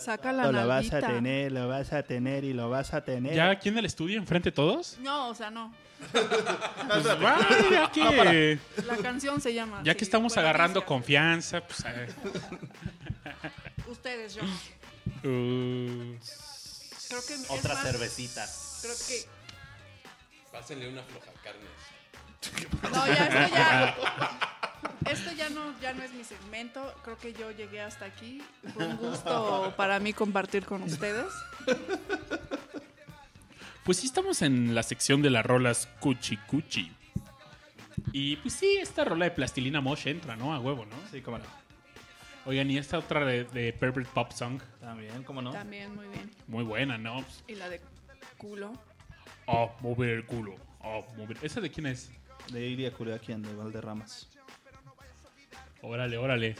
Saca la Lo vas a nalguita. tener, lo vas a tener y lo vas a tener. ¿ya aquí en el estudio, enfrente todos? No, o sea, no. Pues, ay, ya que, La canción se llama. ya que estamos agarrando confianza, pues... eh, Ustedes, yo. uh, Creo que es Otra más- cervecita. Creo que. Pásenle una floja carne. No, ya, esto ya. Esto ya no, ya no es mi segmento. Creo que yo llegué hasta aquí. Fue un gusto para mí compartir con ustedes. Pues sí, estamos en la sección de las rolas Cuchi Cuchi. Y pues sí, esta rola de Plastilina Mosh entra, ¿no? A huevo, ¿no? Sí, cómo no. Oigan, y esta otra de, de Pervert Pop Song, También, cómo no. También muy bien. muy buena, ¿no? Pues, Y la de culo. Oh, mover el culo. Oh, mover. ¿Esa de quién es? De Iria Curiaquian de Valderramas. Órale, órale.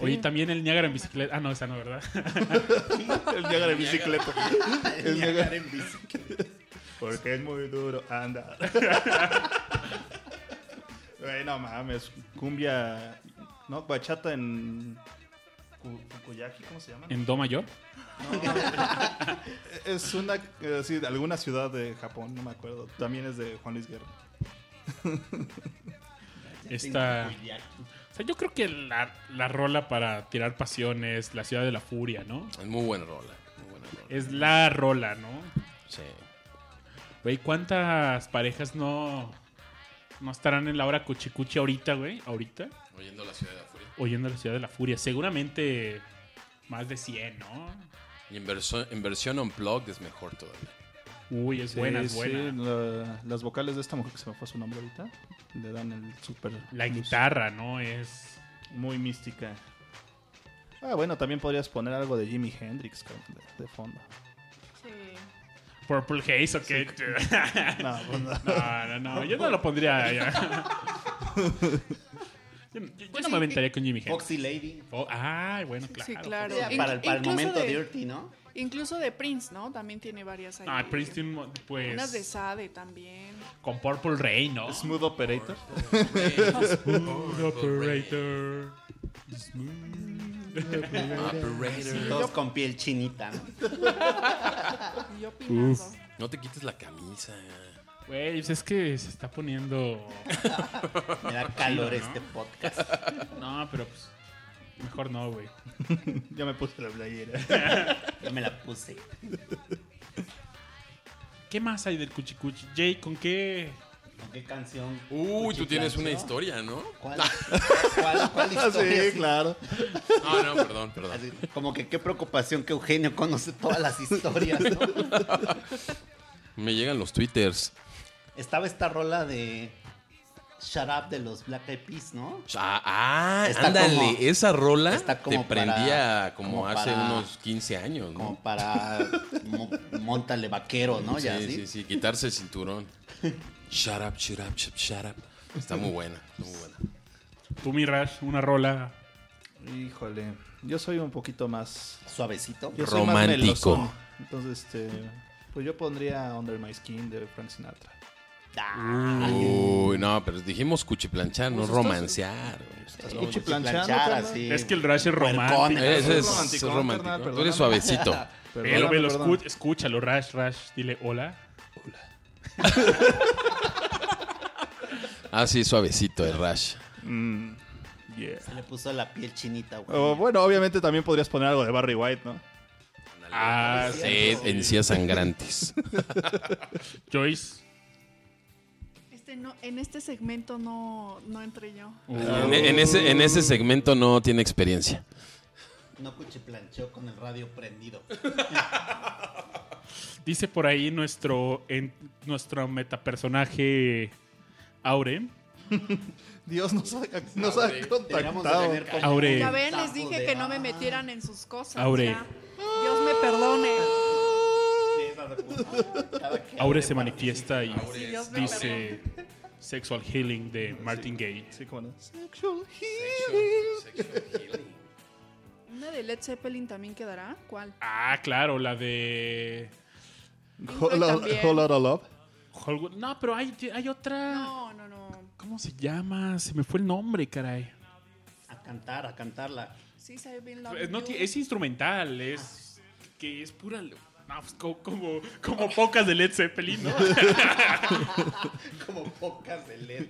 Oye, también el Niágara en bicicleta. Ah, no, esa no, ¿verdad? El Niágara en bicicleta. El Niágara en bicicleta. Porque es muy duro andar. Güey, no mames. Cumbia. No, bachata en. Ku- Fukuyaki, ¿cómo se llama? en Do mayor. Es una. sí, de alguna ciudad de Japón, no me acuerdo. También es de Juan Luis Guerra. Esta. O sea, yo creo que la, la rola para tirar pasiones, la ciudad de la furia, ¿no? Es muy buena rola. Muy buena rola. Es la rola, ¿no? Sí. Güey, ¿cuántas parejas no, no estarán en la hora cuchicuchi ahorita, güey? Ahorita, Oyendo la ciudad de la furia. oyendo la ciudad de la furia. Seguramente más de 100, ¿no? Y en, verso- en versión unplugged es mejor todavía. Uy, es buena, es Sí, buena. sí, la- las vocales de esta mujer que se me fue su nombre ahorita. Le dan el super. La plus. guitarra, ¿no? Es... Muy mística. Ah, bueno, también podrías poner algo de Jimi Hendrix de, de fondo. Sí. Purple Haze, ¿o qué? No, pues no. No, no, no, yo no lo pondría ya. Yo, yo- yo Pues no sí, me aventaría con Jimi Hendrix. Foxy Lady. Oh, ay, bueno, claro. Sí, claro. Para, el- para el momento de- dirty, ¿no? Incluso de Prince, ¿no? También tiene varias ahí. Ah, Prince tiene un- pues Unas de Sade también. con Purple Rain, ¿no? Smooth Operator. Smooth Operator. Todos con piel chinita, ¿no? Y yo opinando. No te quites la camisa. Güey, pues es que se está poniendo. Me da calor este podcast. No, pero pues. Mejor no, güey. Ya me puse la playera. Yo me la puse. ¿Qué más hay del Cuchicuchi? Jay, ¿con qué? ¿Con qué canción? Uy, tú tienes una historia, ¿no? ¿Cuál? ¿Cuál, cuál Ah, historia? sí, claro. No, no, perdón, perdón. Así, como que qué preocupación que Eugenio conoce todas las historias, ¿no? Me llegan los twitters. Estaba esta rola de Shut Up de los Black Eyed Peas, ¿no? Ah, ah, ándale, como- esa rola está como te prendía para- como, como hace para- unos 15 años, ¿no? Como para mo- montale vaquero, ¿no? sí, Ya así. sí, sí, quitarse el cinturón. shut up, shut up, shut, shut up. Está muy buena, está muy buena. Tú, mi Rash, una rola. Híjole. Yo soy un poquito más. Suavecito. Yo soy más Romántico. Entonces, este. Pues yo pondría Under My Skin de Frank Sinatra. Uy, no, pero dijimos cuchiplanchar, no Pues romancear. güey. Estás cuchiplanchando, planchar carnal. así. Es que el Rash es romántico. Ese es romántico, Tú eres suavecito. Pero, velo, escúchalo, Rash, Rash. Dile hola. Ah, sí, suavecito el rash. Mm, yeah. Se le puso la piel chinita, güey. O, bueno, obviamente también podrías poner algo de Barry White, ¿no? Ah, Sí, encías sangrantes. Joyce. Este no, en este segmento no, no entré yo. En, en ese, en ese segmento no tiene experiencia. No cuchiplanchó con el radio prendido. Dice por ahí nuestro, en, nuestro metapersonaje Aure. Dios nos ha, nos ha Deberíamos de contactado. Aure. Ya ven, les dije de- que no me metieran en sus cosas. Aure. ya. Dios me perdone. Aure se manifiesta y dice Sexual Healing de Martin Gaye. Sí, como no. Sexual healing. ¿Una de Led Zeppelin también quedará? ¿Cuál? Ah, claro, la de Whole lot- también. whole lot of love. Hollywood. No, pero hay, hay otra. No, no, no. ¿Cómo se llama? Se me fue el nombre, caray. A cantar, a cantarla. Sí, sabe bien no ti- es instrumental, es que es pura. No, pues, co- como, como pocas de Led Zeppelin, ¿no? Como pocas de LED.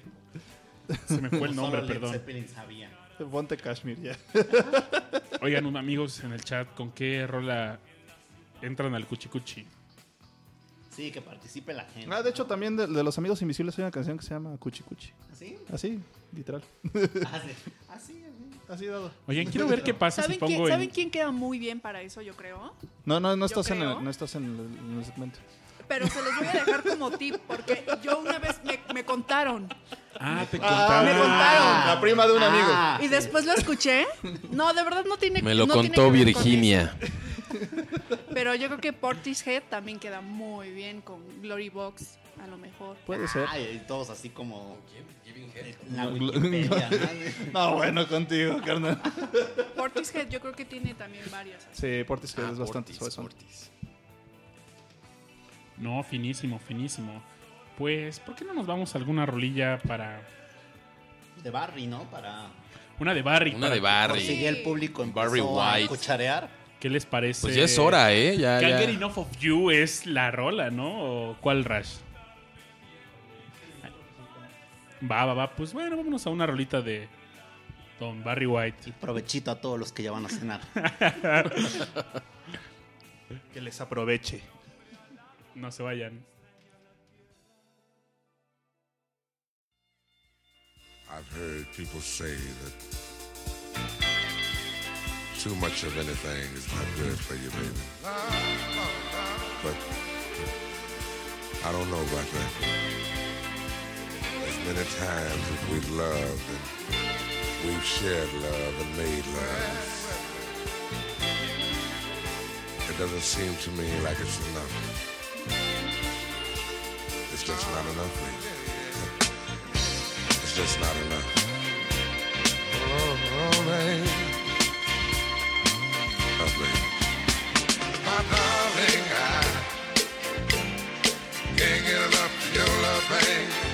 Se me fue el nombre, solo Led perdón. Zeppelin sabía. Ponte Kashmir ya. Oigan, un- amigos en el chat, ¿con qué rola entran al Cuchi Cuchi? Sí, que participe la gente. Ah, de hecho, también de, de los Amigos Invisibles hay una canción que se llama Cuchi Cuchi. ¿Así? Así, literal. Así, así. Así dado. Oigan, quiero ver qué pasa si ¿Saben, pongo quién, en- ¿Saben quién queda muy bien para eso, yo creo? No, no, no Yo estás, en creo. el, no estás en el, en el segmento. Pero se los voy a dejar como tip, porque yo una vez me, me contaron. Ah, te Me contaron. contaron. La prima de un amigo. Ah, Y después lo escuché. No, de verdad no tiene Me lo no tiene contó que ver con Virginia. eso. Pero yo creo que Portishead también queda muy bien con Glory Box, a lo mejor. Puede ser. Ay, y todos así como. En la No, Wikipedia, ¿no? No, bueno, contigo, carnal. Portishead yo creo que tiene también varias. Sí, Portishead Ah, es bastante Portis, suave. Portis. No, finísimo, finísimo. Pues, ¿por qué no nos vamos a alguna rolilla para. De Barry, ¿no? Para. Una de Barry? Una para de Barry. Ya el público empezó Barry a White. cucharear. ¿Qué les parece? Pues ya es hora, ¿eh? Ya, Can't ya. Get Enough of You es la rola, ¿no? ¿O cuál Rush? Va, va, va. Pues bueno, vámonos a una rolita de Don Barry White. Y provechito a todos los que ya van a cenar. Que les aproveche. No se vayan. I've heard people say that too much of anything is not good for you, baby. But I don't know about that. many times that we've loved and we've shared love and made love. It doesn't seem to me like it's enough. It's just not enough. man. It's just not enough. Oh, oh baby. Oh, baby. My darling, I can't get enough of your love, baby.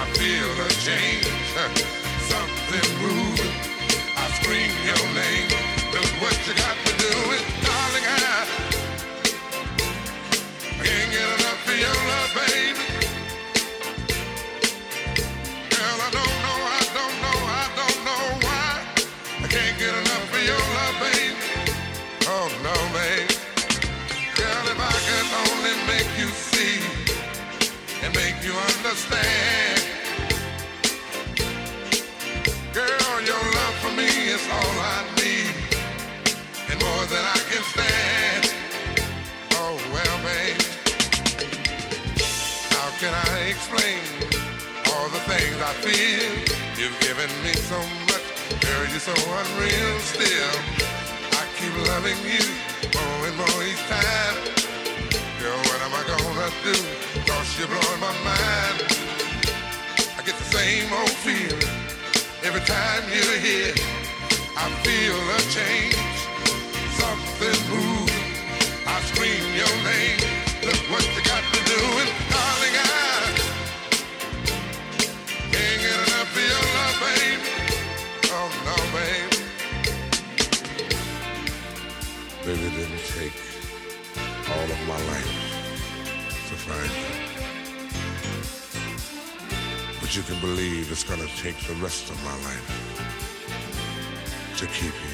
I feel a change, something moving. I scream your name. Look what you got to do it, darling. I, can't get enough of your love, baby. Girl, I don't know, I don't know, I don't know why. I can't get enough of your love, baby. Oh no, baby. Girl, if I could only make you see and make you understand. Oh, every time. What am I gonna do? You're blowing my mind. I get the same old feeling Every time you're here. I feel a change, But you can believe it's gonna take the rest of my life to keep you.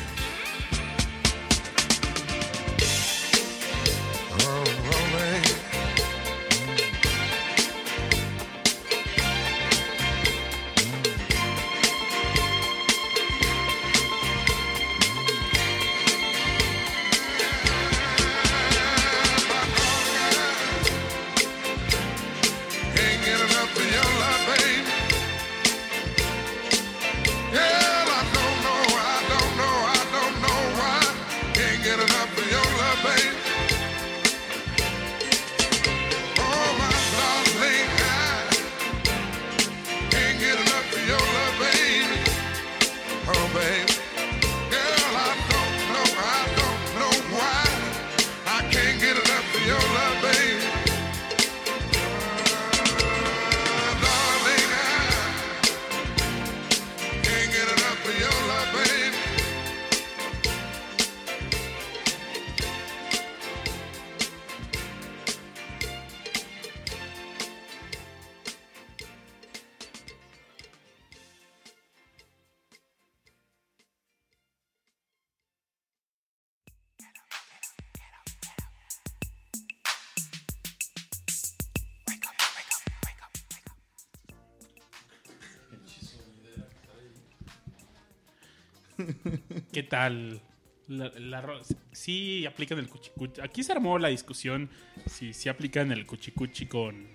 ¿Qué tal? La, la sí aplican el cuchicuchi. Aquí se armó la discusión si si aplican el cuchicuchi con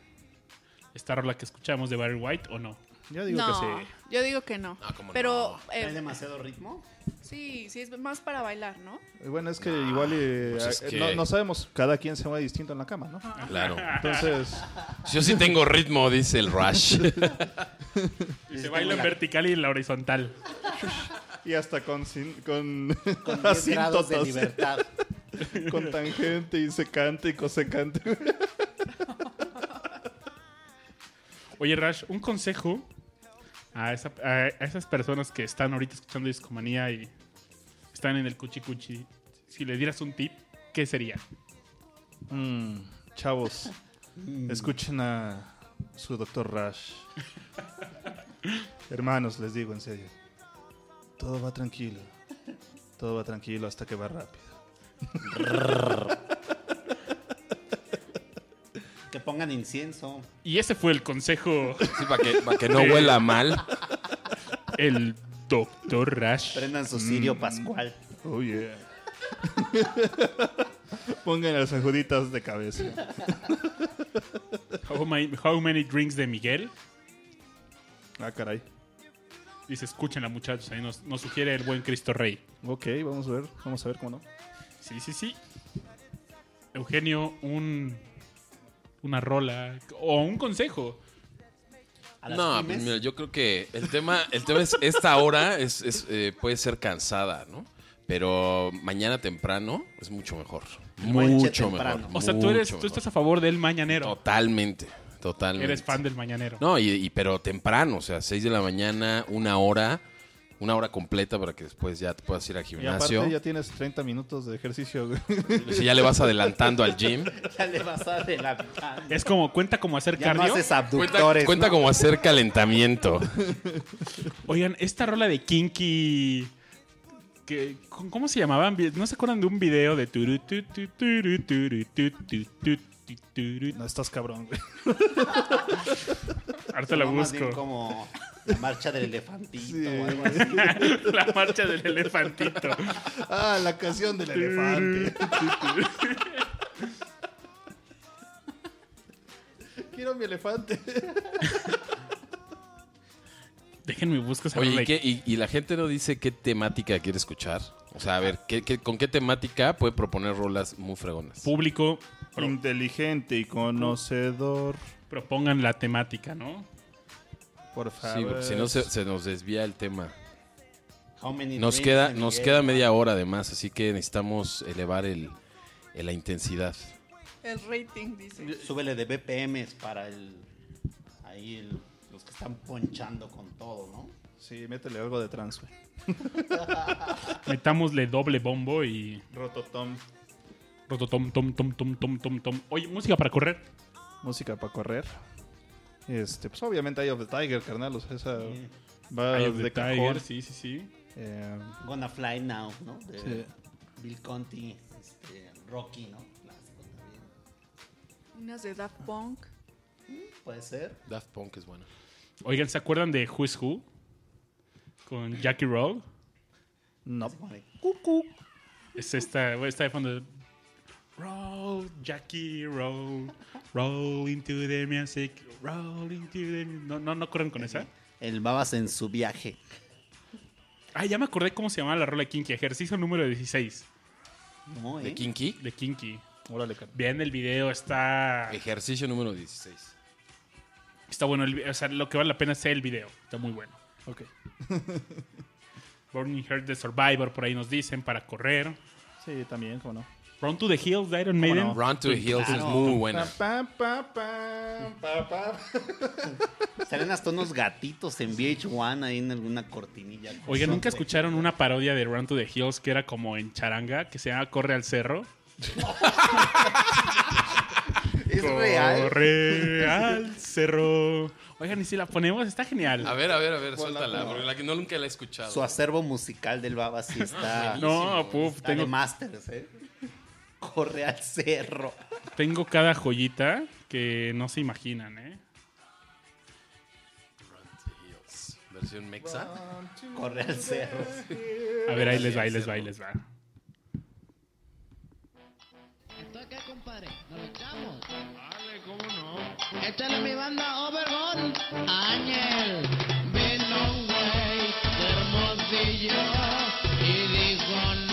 esta rola que escuchamos de Barry White o no. Yo digo no, que sí. yo digo que no. No, ¿cómo Pero eh, ¿Hay demasiado ritmo? sí, sí es más para bailar, ¿no? Bueno, es que igual eh, pues es eh, que- no, no sabemos, cada quien se mueve distinto en la cama, ¿no? Claro. Entonces, Yo sí tengo ritmo, dice el Rush. Y se baila en vertical y en la horizontal. y hasta con, sin- con, Con 10 grados de libertad. con tangente y secante y cosecante. Oye, Rash, un consejo a, esa- a- a esas personas que están ahorita escuchando Discomanía y están en el cuchicuchi. Si le dieras un tip, ¿qué sería? Mm, chavos, escuchen a su doctor Rush. Hermanos, les digo en serio. Todo va tranquilo. Todo va tranquilo hasta que va rápido. Que pongan incienso. Y ese fue el consejo Sí, para que, no huela mal. el doctor Rash. Prendan su cirio pascual. Oh, yeah. Pongan las ajuditas de cabeza. How, many, How Many Drinks de Miguel. Ah, caray. Dice, escúchenla muchachos, ahí nos, nos sugiere el buen Cristo Rey. Ok, vamos a ver. Vamos a ver cómo no. Sí, sí, sí. Eugenio, un una rola o un consejo. No, pues mira, yo creo que el tema, el tema es esta hora es, es, eh, puede ser cansada, ¿no? Pero mañana temprano es mucho mejor. Mucho temprano. mejor. O sea, tú eres tú estás a favor del mañanero. Totalmente, totalmente. Eres fan del mañanero. No, y, y- pero temprano, o sea, 6 de la mañana, una hora, una hora completa para que después ya te puedas ir al Y gimnasio. aparte ya tienes 30 minutos de ejercicio. güey. Si ya le vas adelantando al gym. ya le vas adelantando. Es como cuenta como hacer Ya no cardio. haces Cuenta, abductores. cuenta ¿no? como hacer calentamiento. Oigan, esta rola de Kinky que ¿cómo se llamaban? ¿No se acuerdan de un video de No estás cabrón, güey. Ahorita la busco. como la marcha del elefantito Sí. o algo así. La marcha del elefantito. Ah, la canción del elefante. Quiero mi elefante. Déjenme buscar esa Oye. ¿y, qué- y- y la gente no dice qué temática quiere escuchar? O sea, a ver, ¿qué, qué- con qué temática puede proponer rolas muy fregonas? Público, pro- Inteligente y conocedor. propongan la temática, ¿no? Por Sí, favor. porque si no se, se nos desvía el tema. Nos queda, de nos queda media hora además, así que necesitamos elevar el, el- la intensidad. El rating, dice. Súbele de BPMs para el. Ahí el- los que están ponchando con todo, ¿no? Sí, métele algo de trans, güey. Metámosle doble bombo y Rototom. Rototom, tom, tom, tom, tom, tom, tom. Oye, música para correr. Música para correr. Este, pues obviamente Eye of the Tiger, carnal. O sea, esa va Eye of the de Tiger, cajón. sí, sí, sí. Eh, Gonna Fly Now, ¿no? De Sí. Bill Conti, este, Rocky, ¿no? Clásico también. Unas de Daft Punk. Puede ser. Daft Punk es bueno. Oigan, ¿se acuerdan de Who's Who? Con Jackie Roll. no. Es esta, esta de fondo. Roll, Jackie, roll. Roll into the music. Roll into the. No, no, no corren con esa. El Babas en su viaje. Ah, ya me acordé cómo se llamaba la rola de Kinky. Ejercicio número 16 No, ¿eh? ¿De Kinky? de Kinky. Órale, carnal. Bien, el video está. Ejercicio número 16. Está bueno. el o sea, lo que vale la pena es el video. Está muy bueno. Ok. Burning Heart de Survivor, por ahí nos dicen, para correr. Sí, también, cómo no. Run to the Hills de Iron Maiden. no? Run to the Hills es muy buena. Pa, pa, pa, pa, pa. Salen hasta unos gatitos en VH1 ahí en alguna cortinilla. Oigan, ¿nunca escucharon una parodia de Run to the Hills que era como en charanga, que se llama Corre al Cerro? Es real. Corre al Cerro. Oigan, y si la ponemos, está genial. A ver, a ver, a ver, suéltala, porque la que no nunca la he escuchado. Su acervo musical del Babas sí está. No, puf, está de tengo, masters, ¿eh? Corre al cerro. tengo cada joyita que no se imaginan, ¿eh? Versión mexa. Corre al cerro. A ver, ahí les va, ahí les va, ahí les va. ¿Esto qué, compadre? ¿Nos echamos? Vale, ¿cómo no? Échale mi banda Overgon. Ángel. Vino un güey de Hermosillo y dijo no,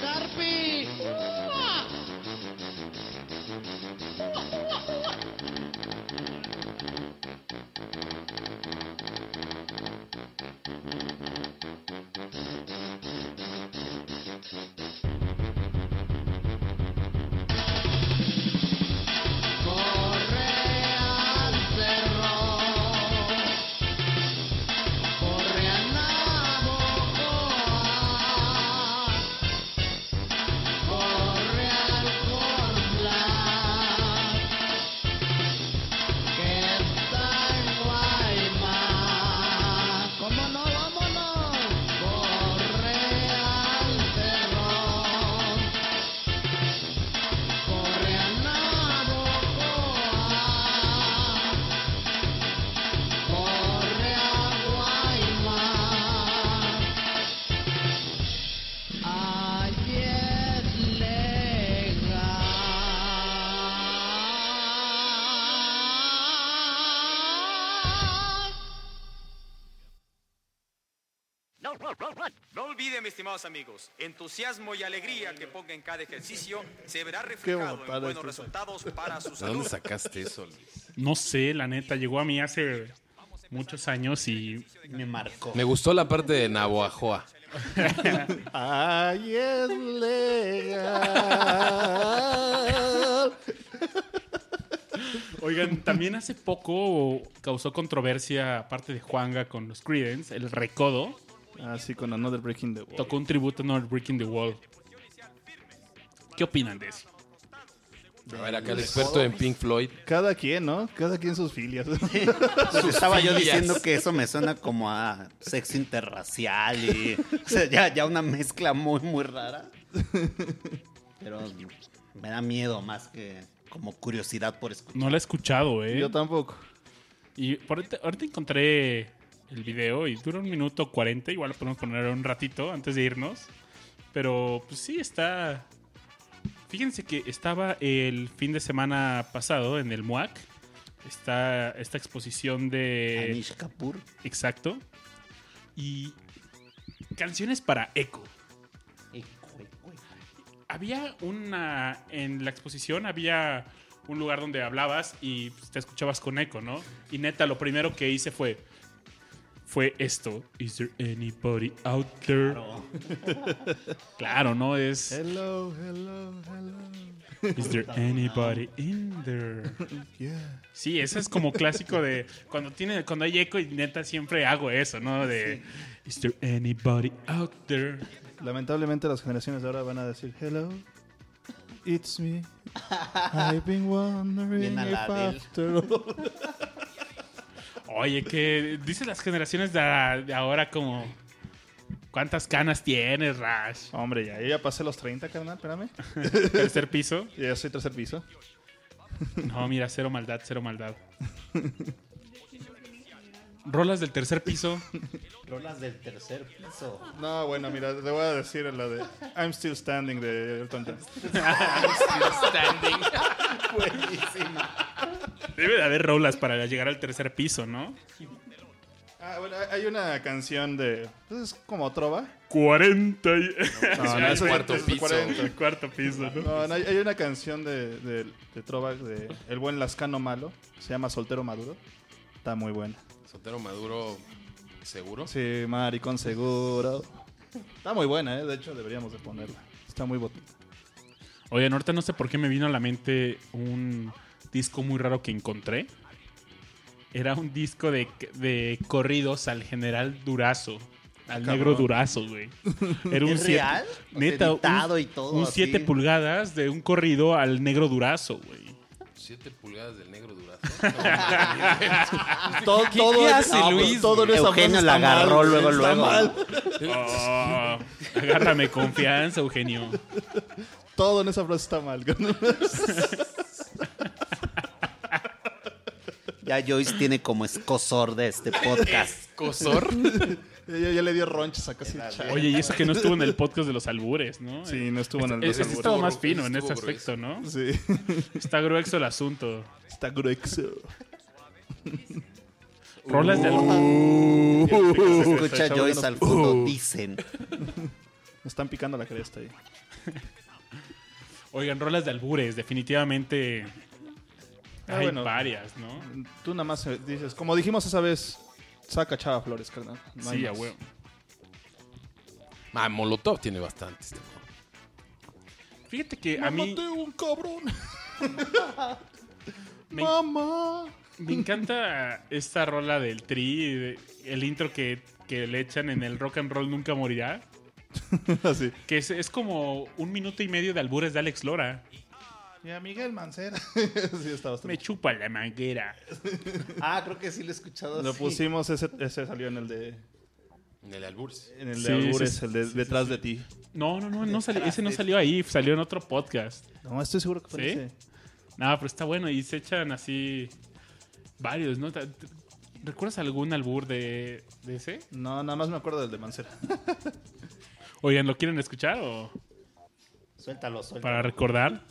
Carpe estimados amigos. Entusiasmo y alegría que ponga en cada ejercicio se verá reflejado en buenos resultados para su ¿De salud. dónde sacaste eso, Luis? No sé, la neta, llegó a mí hace muchos años y Me marcó. Me gustó la parte de Navojoa. Ay, es legal. Oigan, también hace poco causó controversia, aparte de Juanga con los Creedence, el Recodo Así con Another Breaking the Wall. tocó un tributo a Not Breaking the Wall. ¿Qué opinan de eso? A ver, acá el experto en Pink Floyd. Cada quien, ¿no? Cada quien sus filias. Pues estaba yo diciendo que eso me suena como a sexo interracial y o sea, ya, ya una mezcla muy, muy rara. Pero me da miedo más que como curiosidad por escuchar. No la he escuchado, ¿eh? Yo tampoco. Y por ahorita, ahorita encontré el video y dura un minuto 40. Igual lo podemos poner un ratito antes de irnos. Pero pues sí, está. Fíjense que estaba el fin de semana pasado en el MUAC. Está esta exposición de. Anish Kapoor. Exacto. Y. Canciones para Echo. Había una. En la exposición había un lugar donde hablabas y pues, te escuchabas con eco, ¿no? Y neta, lo primero que hice fue. Fue esto. Is there anybody out there? Claro, ¿no? Es. Hello, hello, hello. Is there anybody in there? Yeah. Sí, eso es como clásico de cuando tiene cuando hay eco y neta siempre hago eso, ¿no? De Is there anybody out there? Lamentablemente las generaciones de ahora van a decir hello. It's me. I've been wondering Bien if after all. Oye, que dicen las generaciones de, de ahora como ¿Cuántas canas tienes, Rash? Hombre, ya, yo ya pasé los 30, carnal, espérame. Tercer piso. Ya soy tercer piso. No, mira, cero maldad, cero maldad. Rolas del tercer piso. Rolas del tercer piso. No, bueno, mira, te voy a decir la de I'm Still Standing de Elton John. Buenísima. Debe de haber rolas para llegar al tercer piso, ¿no? Ah, bueno, hay una canción de. pues, Es como trova. 40 y... No, no, es- cuarto es piso. 40. El cuarto piso, ¿no? No, no, hay, hay una canción de, de, de trova de El buen Lascano Malo. Se llama Soltero Maduro. Está muy buena. Soltero Maduro, ¿seguro? Sí, maricón seguro. Está muy buena, ¿eh? De hecho, deberíamos de ponerla. Está muy bonita. Oye, ahorita no sé por qué me vino a la mente un disco muy raro que encontré. Era un disco de, de corridos al general Durazo. Al cabrón. negro Durazo, güey. Era un ¿Es siete- real? O sea, Neta, un, y todo un así. 7 pulgadas de un corrido al negro Durazo, güey. Siete pulgadas del negro durazo. Todo, ¿Qué- qué hace no, Luis, todo en esa Eugenio frase la mal, agarró luego, luego. mal. Oh, agárrame confianza, Eugenio. Todo en esa frase está mal. Ya Joyce tiene como escosor de este podcast. ¿Cosor? Ya, ya le dio ronchas a casi el chat. Oye, y eso que no estuvo en el podcast de los albures, ¿no? Sí, no estuvo en el Este, este los estaba albures. más fino en ese Estuvo aspecto, ¿no? Sí. Está grueso el asunto. Está grueso. Rolas de Uh. Se escucha Está Joyce al fondo, dicen. Me están picando la cresta ahí. Oigan, rolas de albures, definitivamente Ah, hay bueno. varias, ¿no? Tú nada más dices, como dijimos esa vez, saca Chava Flores, carnal. No sí, a huevo. Ah, Molotov tiene bastantes. Fíjate que a mí un cabrón. me, Mamá. me encanta esta rola del tri, el intro que, que le echan en el rock and roll nunca morirá, Así. que es, es como un minuto y medio de albures de Alex Lora. Y a Miguel Mancera. sí, está bastante. Me chupa la manguera. Ah, creo que sí lo he escuchado Lo así. pusimos, ese, ese salió en el de. En el Alburs. En el de Sí, Albures, sí, el de detrás de ti. No, no, no, no salió- ese no salió ahí, salió en otro podcast. No, estoy seguro que fue ¿Sí? ese. No, pero está bueno y se echan así varios, ¿no? ¿Te- te- ¿Recuerdas algún albur de, de ese? No, nada más me acuerdo del de Mancera. Oigan, ¿lo quieren escuchar o Suéltalo, suéltalo. para recordar?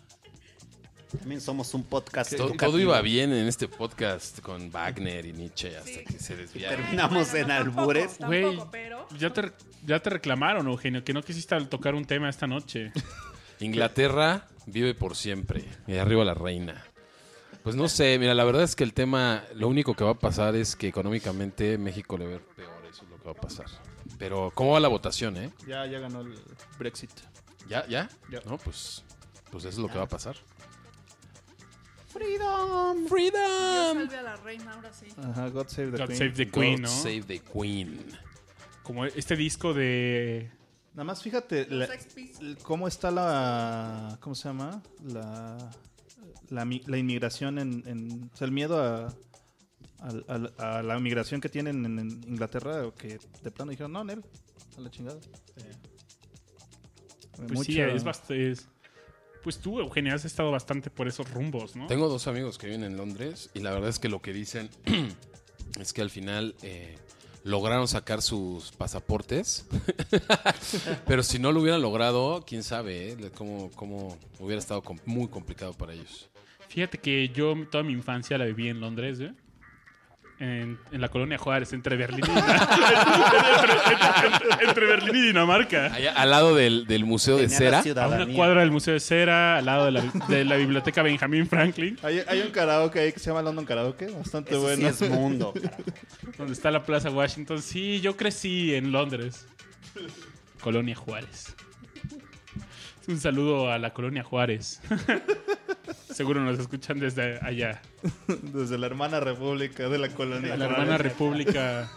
También somos un podcast. Todo, todo iba bien en este podcast con Wagner y Nietzsche hasta que se desviaron. Terminamos en albures. Güey, ya te, ya te reclamaron, Eugenio, que no quisiste tocar un tema esta noche. Inglaterra vive por siempre. Y arriba la reina. Pues no sé, mira, la verdad es que el tema, lo único que va a pasar es que económicamente México le va a ver peor, eso es lo que va a pasar. Pero, ¿cómo va la votación, eh? Ya, ya ganó el Brexit. ¿Ya? ¿Ya? Ya. No, pues, pues eso es lo que va a pasar. Freedom. Freedom. Salve a la reina, ahora sí. Ajá, God Save the God Queen. Save the Queen, God ¿no? Save the Queen. Como este disco de... Nada más fíjate la- cómo está la. ¿Cómo se llama? La. La, mi- la inmigración en, en- O sea, el miedo a. la migración que tienen en, en Inglaterra, que de plano dijeron, no, Nel, a la chingada. Pues sí, es bastante... Pues tú, Eugenio, has estado bastante por esos rumbos, ¿no? Tengo dos amigos que viven en Londres y la verdad es que lo que dicen es que al final eh, lograron sacar sus pasaportes. Pero si no lo hubieran logrado, quién sabe eh, cómo, cómo hubiera estado muy complicado para ellos. Fíjate que yo toda mi infancia la viví en Londres, ¿eh? En, en la colonia Juárez, entre Berlín y, entre, entre- entre Berlín y Dinamarca. Allá, al lado del, del Museo de Tenía Cera. A una cuadra del Museo de Cera, al lado de la, de la biblioteca Benjamin Franklin, Hay, hay un karaoke ahí que se llama London Karaoke, bastante Eso bueno. sí es mundo. donde está la Plaza Washington. Sí, yo crecí en Londres. Colonia Juárez. Un saludo a la Colonia Juárez. Seguro nos escuchan desde allá. Desde la hermana república de la colonia. La hermana república,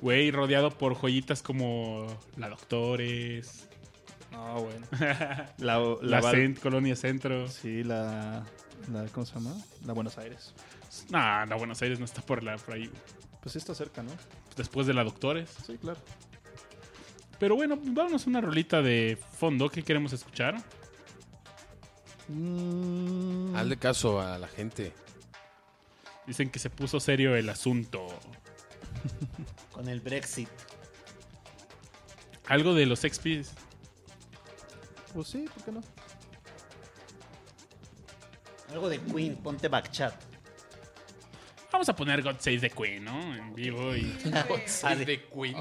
güey, rodeado por joyitas como la Doctores, No, bueno. La, la, la, Cent- Colonia Centro. Sí, la, la. ¿Cómo se llama? La Buenos Aires. No, la Buenos Aires no está por, la, por ahí. Pues sí está cerca, ¿no? Después de la Doctores. Sí, claro. Pero bueno, vámonos a una rolita de fondo que queremos escuchar. Mm, Hazle caso a la gente. Dicen que se puso serio el asunto. Con el Brexit. Algo de los Pistols. Pues sí, ¿por qué no? Algo de Queen, ponte backchat. Vamos a poner God Save the Queen, ¿no? En vivo y Save the Queen.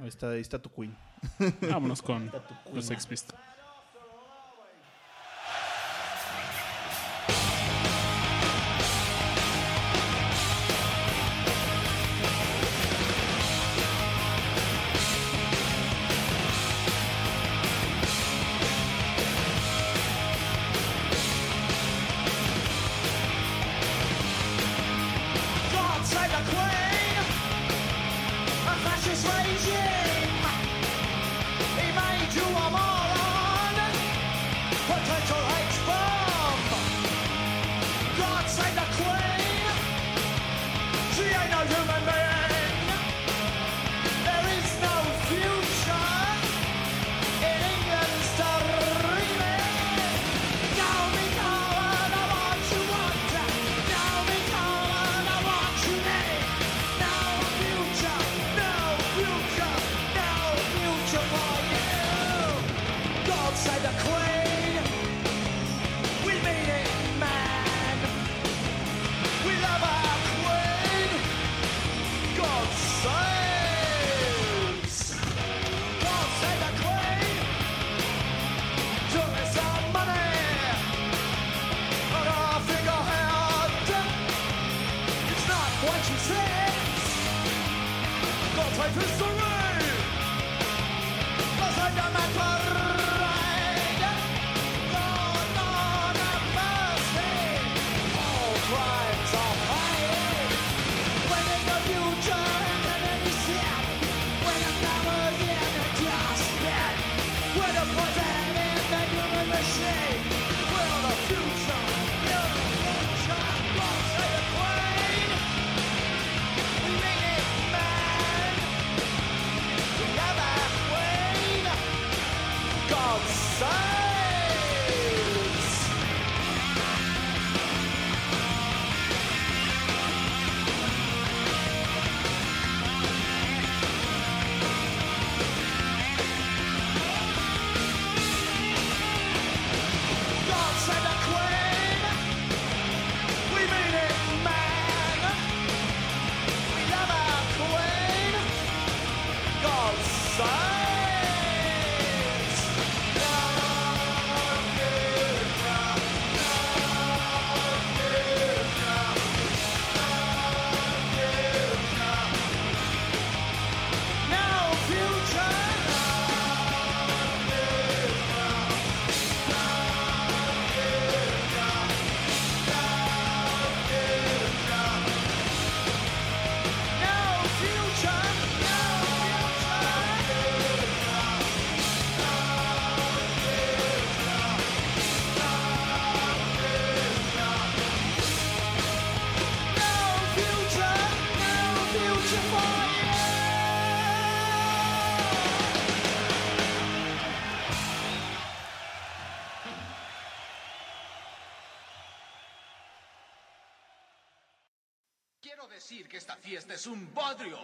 Ahí está, ahí está tu queen. vámonos con los Sex Pistols.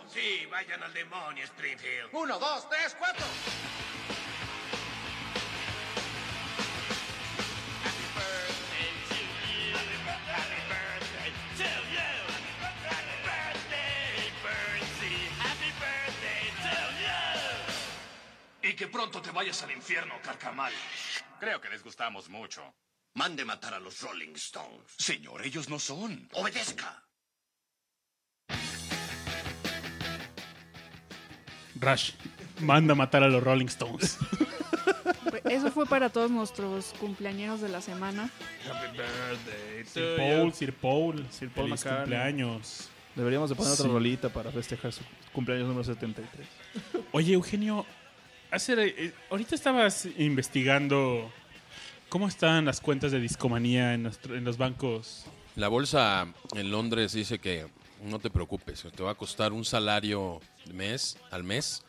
Sí, vayan al demonio, Springfield. Uno, dos, tres, cuatro. Y que pronto te vayas al infierno, carcamal. Creo que les gustamos mucho. Mande matar a los Rolling Stones. Señor, ellos no son. Obedezca. Rush, manda a matar a los Rolling Stones. Eso fue para todos nuestros cumpleañeros de la semana. Happy birthday Sir Paul, Sir Paul, Sir Paul feliz McCartney. cumpleaños. Deberíamos de poner otra Sí. rolita para festejar su cumpleaños número 73. Oye, Eugenio, hace, eh, ahorita estabas investigando cómo están las cuentas de discomanía en, nuestro- en los bancos. La bolsa en Londres dice que no te preocupes, te va a costar un salario mes al mes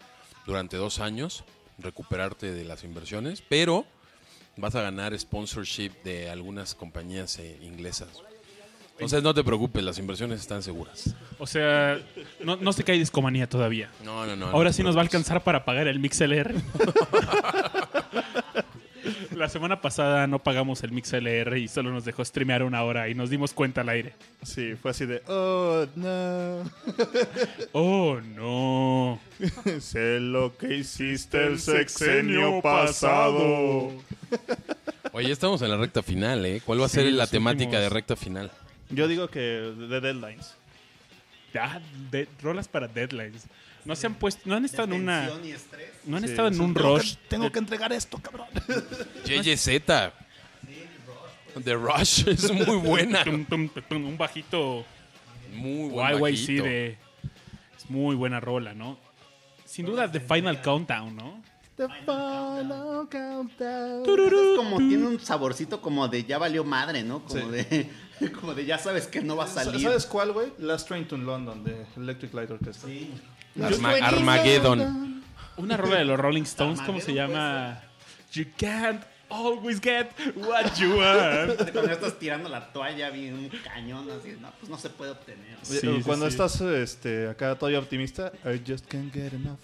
durante dos años recuperarte de las inversiones, pero vas a ganar sponsorship de algunas compañías eh, inglesas. Entonces no te preocupes, las inversiones están seguras. O sea, no, no se cae discomanía todavía. No, no, no. Ahora no sí nos va a alcanzar para pagar el MixLR. La semana pasada no pagamos el MixLR y solo nos dejó streamear una hora y nos dimos cuenta al aire. Sí, fue así de, oh, no. Oh, no. sé lo que hiciste el sexenio pasado. Oye, estamos en la recta final, ¿eh? ¿Cuál va a Sí, ser la temática últimos. de recta final? Yo digo que de Deadlines. Ya, de- rolas para deadlines. No se han puesto, no han estado en una, tensión y estrés. no han Sí, estado en sí, un tengo rush. que- tengo que entregar esto, cabrón. JJZ. The Rush es muy buena. Tum, tum, tum, un bajito Muy buen bajito. de es muy buena rola, ¿no? Sin duda The Final Countdown, ¿no? The final countdown. Es como tiene un saborcito como de ya valió madre, ¿no? Como de como de ya sabes que no va a salir. ¿Sabes cuál, güey? Last Train to London de Electric Light Orchestra. Arma- Armageddon. Una rola de los Rolling Stones, ¿cómo se llama? You can't always get what you want. Cuando estás tirando la toalla bien un cañón así, no, pues no se puede obtener. Sí, sí, Cuando sí. estás este, acá todavía optimista, I just can't get enough.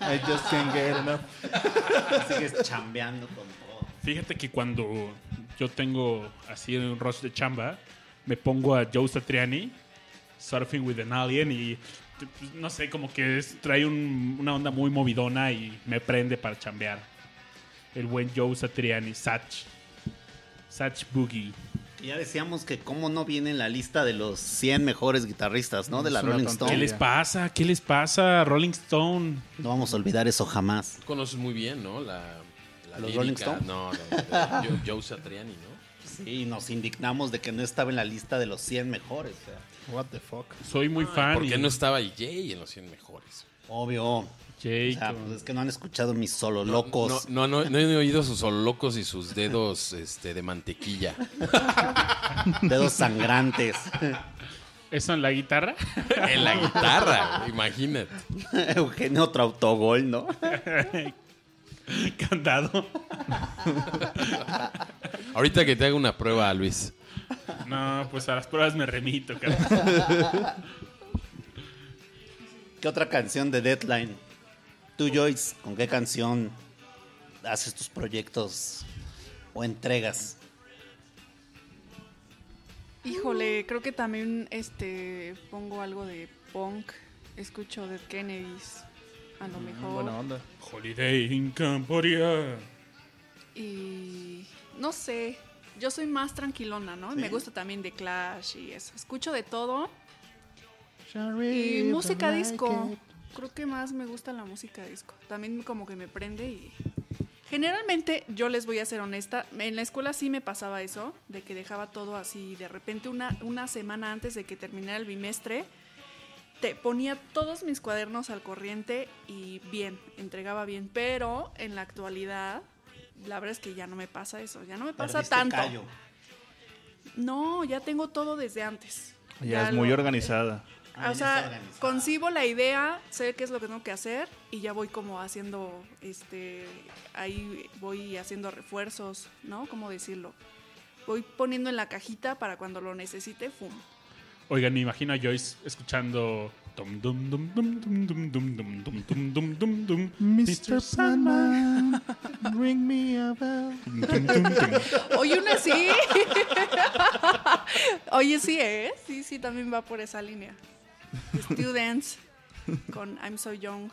I just can't get enough. Sigues chambeando con todo. Fíjate que cuando yo tengo así un rush de chamba, me pongo a Joe Satriani, Surfing with an Alien, y no sé, como que es- trae un- una onda muy movidona y me prende para chambear. El buen Joe Satriani, Satch. Satch Boogie. Ya decíamos que cómo no viene en la lista de los 100 mejores guitarristas, ¿no? De la Rolling tontería. ¿Qué Stone. les pasa? ¿Qué les pasa? Rolling Stone. No vamos a olvidar eso jamás. Tú conoces muy bien, ¿no? La, la ¿Los lírica. Rolling Stones? No, Joe, Joe Satriani, ¿no? Sí, nos indignamos de que no estaba en la lista de los 100 mejores. o sea, What the fuck. Soy muy fan. ¿Por qué y- no estaba Jay en los 100 mejores? obvio. Jake, O sea, pues es que no han escuchado mis solo locos. No, no, no, no he oído sus locos y sus dedos este, de mantequilla. Dedos sangrantes. ¿Eso en la guitarra? En la guitarra, imagínate. Eugenio, otro autogol, ¿no? Candado. Ahorita que te haga una prueba, Luis. No, pues a las pruebas me remito, cabrón. ¿Qué otra canción de Deadline? Tú, Joyce, ¿con qué canción haces tus proyectos o entregas? Híjole, creo que también este pongo algo de punk. Escucho de Kennedys, a lo mejor. Buena onda. Holiday in Cambodia. Y no sé, yo soy más tranquilona, ¿no? Me gusta también de Clash y eso. Escucho de todo. Y música disco. Creo que más me gusta la música disco. También como que me prende y... Generalmente, yo les voy a ser honesta, en la escuela sí me pasaba eso, de que dejaba todo así, de repente una, una semana antes de que terminara el bimestre, te ponía todos mis cuadernos al corriente y bien, entregaba bien, pero en la actualidad, la verdad es que ya no me pasa eso, ya no me pasa Perdiste tanto. callo. No, ya tengo todo desde antes. Ya es muy lo- organizada. o sea, concibo la idea, sé qué es lo que tengo que hacer y ya voy como haciendo, este, ahí voy haciendo refuerzos, ¿no? ¿Cómo decirlo? Voy poniendo en la cajita para cuando lo necesite, ¡fum! Oigan, me imagino a Joyce escuchando. Mr. Sandman, ring me a bell. Oye, una sí. Oye, sí, ¿eh? Sí, sí, también va por esa línea. Students con I'm So Young.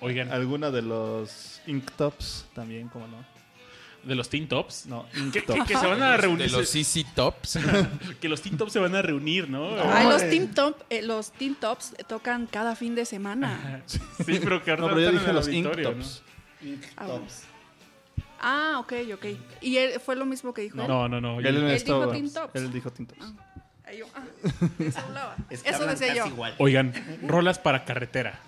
Oigan. Alguna de los Ink Tops también, como no de los Teen Tops. No, Que, que- Tops. que se van a De reunir. los CC Tops. que los Teen Tops se van a reunir, ¿no? Ay, los Team Top, eh, los Teen Tops tocan cada fin de semana. Sí, pero que No, ahorita pero yo dije el los Ink auditorio, Tops. Ah, bueno. Ah, ok, ok. ¿Y él, fue lo mismo que dijo ¿no? él? No, no, no. Él, no dijo Teen Tops. Él dijo Teen Tops. Ahí yo, ah, eso hablaba. Es que Eso hablan decía yo. igual. Oigan, rolas para carretera.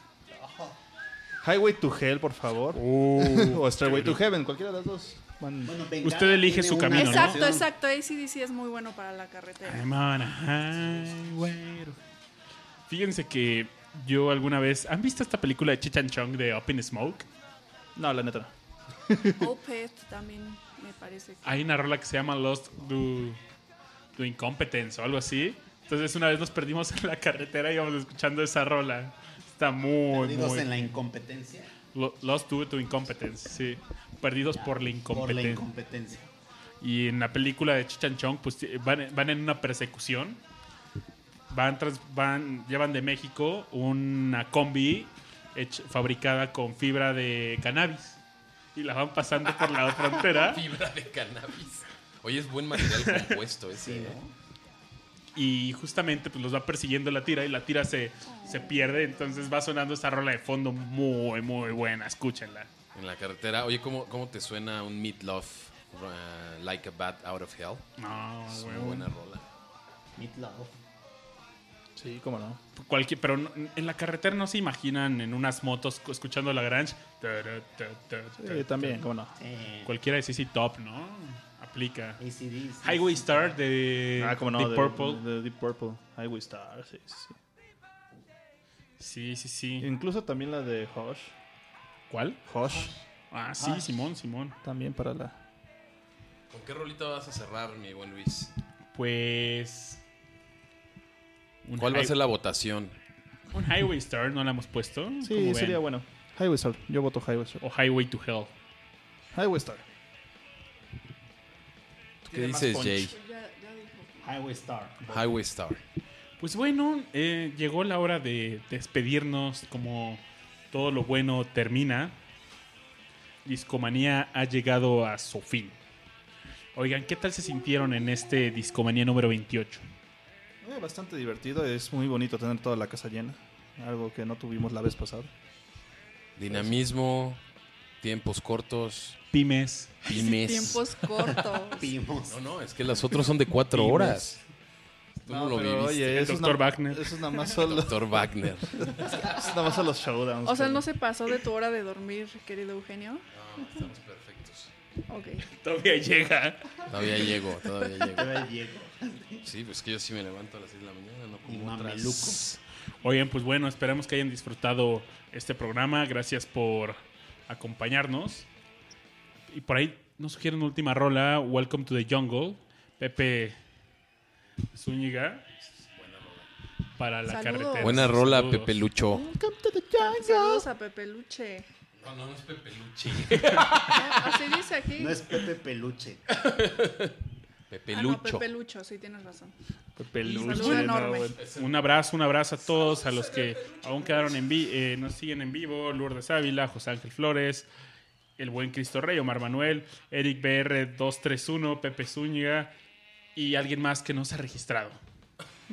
Highway to Hell, por favor. Uh, o Stairway to Heaven, cualquiera de las dos. Van- Bueno, Bengala Usted elige su camino, ¿no? Exacto, canción. exacto. ACDC es muy bueno para la carretera. I'm on a. Fíjense que yo alguna vez. ¿Han visto esta película de Cheech and Chong de Up in Smoke? No, la neta no. Opeth también me parece. que- Hay una rola que se llama Lost to, to Incompetence o algo así. Entonces una vez nos perdimos en la carretera y íbamos escuchando esa rola. Está muy, Perdidos muy... en la incompetencia. Lo- Lost to, to Incompetence, sí. Perdidos por la Por la incompetencia. Y en la película de Cheech and Chong, pues t- van, van en una persecución. Van, tras- van, llevan de México una combi fabricada con fibra de cannabis. Y la van pasando por la frontera. Fibra de cannabis. Oye, es buen material compuesto ese, ¿eh? Y justamente pues los va persiguiendo la tira y la tira se, se pierde. Entonces va sonando esa rola de fondo muy, muy buena. Escúchenla. En la carretera. Oye, ¿cómo, cómo te suena un Meatloaf uh, Like a Bat Out of Hell? No, Es güey. una buena rola. Meatloaf. Sí, cómo no. Cualquier, pero no- en la carretera no se imaginan en unas motos escuchando la Grange. Sí, también, cómo no. Eh, Cualquiera de CC Top, ¿no? Aplica. Highway Star de Ah, cómo no. Deep de, Purple. de Deep Purple. Highway Star, sí, sí, sí. Sí, sí, sí. Incluso también la de Hush. ¿Cuál? Hush. Ah, sí, Simón, Simón. También para la. ¿Con qué rolita vas a cerrar, mi buen Luis? Pues. ¿Cuál va a ser la votación? Un Highway Star, ¿no la hemos puesto? Sí, ¿Cómo sería ven? bueno. Highway Star. Yo voto Highway Star. O Highway to Hell. Highway Star. ¿Qué Tiene más dices. Jay? Highway Star. Highway Star. Pues bueno, eh, llegó la hora de despedirnos. Como todo lo bueno termina, Discomanía ha llegado a su fin. Oigan, ¿qué tal se sintieron en este Discomanía número 28? Eh, bastante divertido. Es muy bonito tener toda la casa llena. Algo que no tuvimos la vez pasada. Dinamismo, tiempos cortos. Pymes. Pymes. Tiempos cortos. Pimos. No, no, es que las otras son de cuatro Pymes. horas. Tú no, No, lo pero, viviste. oye, El eso es Dr. na- Wagner. Eso es nada más solo. Doctor Wagner. eso es nada más solo los showdowns. O sea, pero- ¿no se pasó de tu hora de dormir, querido Eugenio? No, estamos perfectos. Ok. Todavía llega. Todavía llego, todavía llego. Sí, pues que yo sí me levanto a las 6 de la mañana, no como otras. Oigan, pues bueno, esperamos que hayan disfrutado este programa. Gracias por acompañarnos. Y por ahí nos sugieren última rola, Welcome to the Jungle, Pepe Zúñiga. Para la Saludos. carretera. Buena rola, Saludos. Pepe Lucho. Saludos a Pepe Luche. No, no, no es Pepe Luchi. No, así dice aquí. No es Pepe Peluche. Pepe Ah, no, Lucho. Pepe Lucho, sí tienes razón. Pepe Luche, no, enorme. bueno. Un abrazo, un abrazo a todos, a los que aún quedaron en vi eh, nos siguen en vivo, Lourdes Ávila, José Ángel Flores, el buen Cristo Rey, Omar Manuel, Eric BR 231, Pepe Zúñiga y alguien más que no se ha registrado.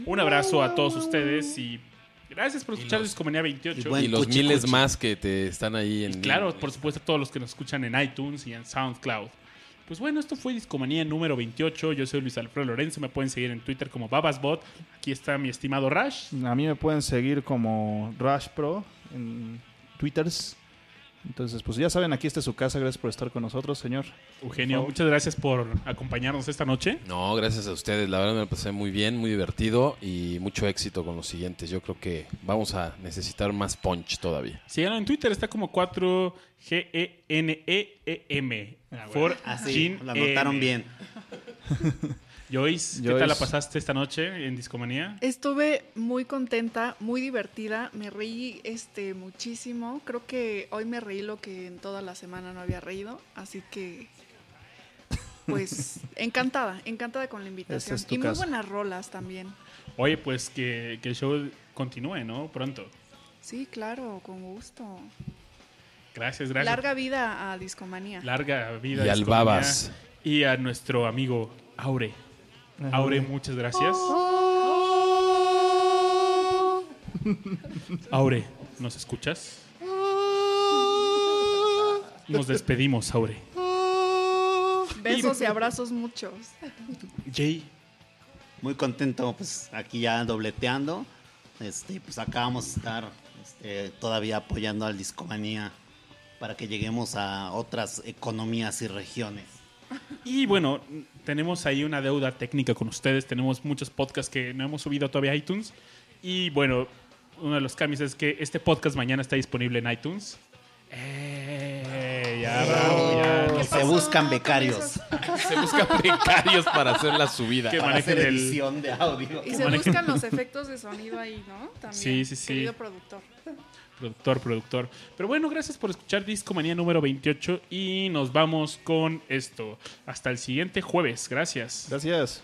Un abrazo a todos ustedes y gracias por escuchar Discomanía 28. y los Cuchi, miles cuchi. más que te están ahí en. Y claro, por supuesto, a todos los que nos escuchan en iTunes y en SoundCloud. Pues bueno, esto fue Discomanía número 28. Yo soy Luis Alfredo Lorenzo. Me pueden seguir en Twitter como Babasbot. Aquí está mi estimado Rash. A mí me pueden seguir como Rush Pro en Twitters. Entonces, pues ya saben, aquí está su casa. Gracias por estar con nosotros, señor. Eugenio, muchas gracias por acompañarnos esta noche. No, gracias a ustedes. La verdad me lo pasé muy bien, muy divertido y mucho éxito con los siguientes. Yo creo que vamos a necesitar más punch todavía. Síganlo en Twitter, está como 4G-E-N-E-E-M. For Así, Gin lo anotaron N. bien. Joyce, ¿qué Joyce. tal la pasaste esta noche en Discomanía? Estuve muy contenta, muy divertida, me reí este muchísimo. Creo que hoy me reí lo que en toda la semana no había reído, así que pues encantada, encantada con la invitación es y muy buenas rolas también. Oye, pues que, que el show continúe, ¿no? Pronto. Sí, claro, con gusto. Gracias, gracias. Larga vida a Discomanía. Larga vida. Y al Discomanía. Babas. Y a nuestro amigo Aure. Aure, muchas gracias. Aure, ¿nos escuchas? Nos despedimos, Aure. Besos y abrazos muchos. Jay, Muy contento, pues aquí ya dobleteando. Este, pues acá vamos a estar este, todavía apoyando al Discomanía para que lleguemos a otras economías y regiones. Y bueno, tenemos ahí una deuda técnica con ustedes. Tenemos muchos podcasts que no hemos subido todavía a iTunes. Y bueno, uno de los cambios es que este podcast mañana está disponible en iTunes. Eh, ya, bravo, ya. Y se buscan becarios. Se buscan becarios para hacer la subida. Que para hacer el- edición de audio. Y se manejen- buscan los efectos de sonido ahí, ¿no? También. Sí, sí, sí. Querido productor. Productor, productor. Pero bueno, gracias por escuchar Discomanía número 28 y nos vamos con esto. Hasta el siguiente jueves. Gracias. Gracias.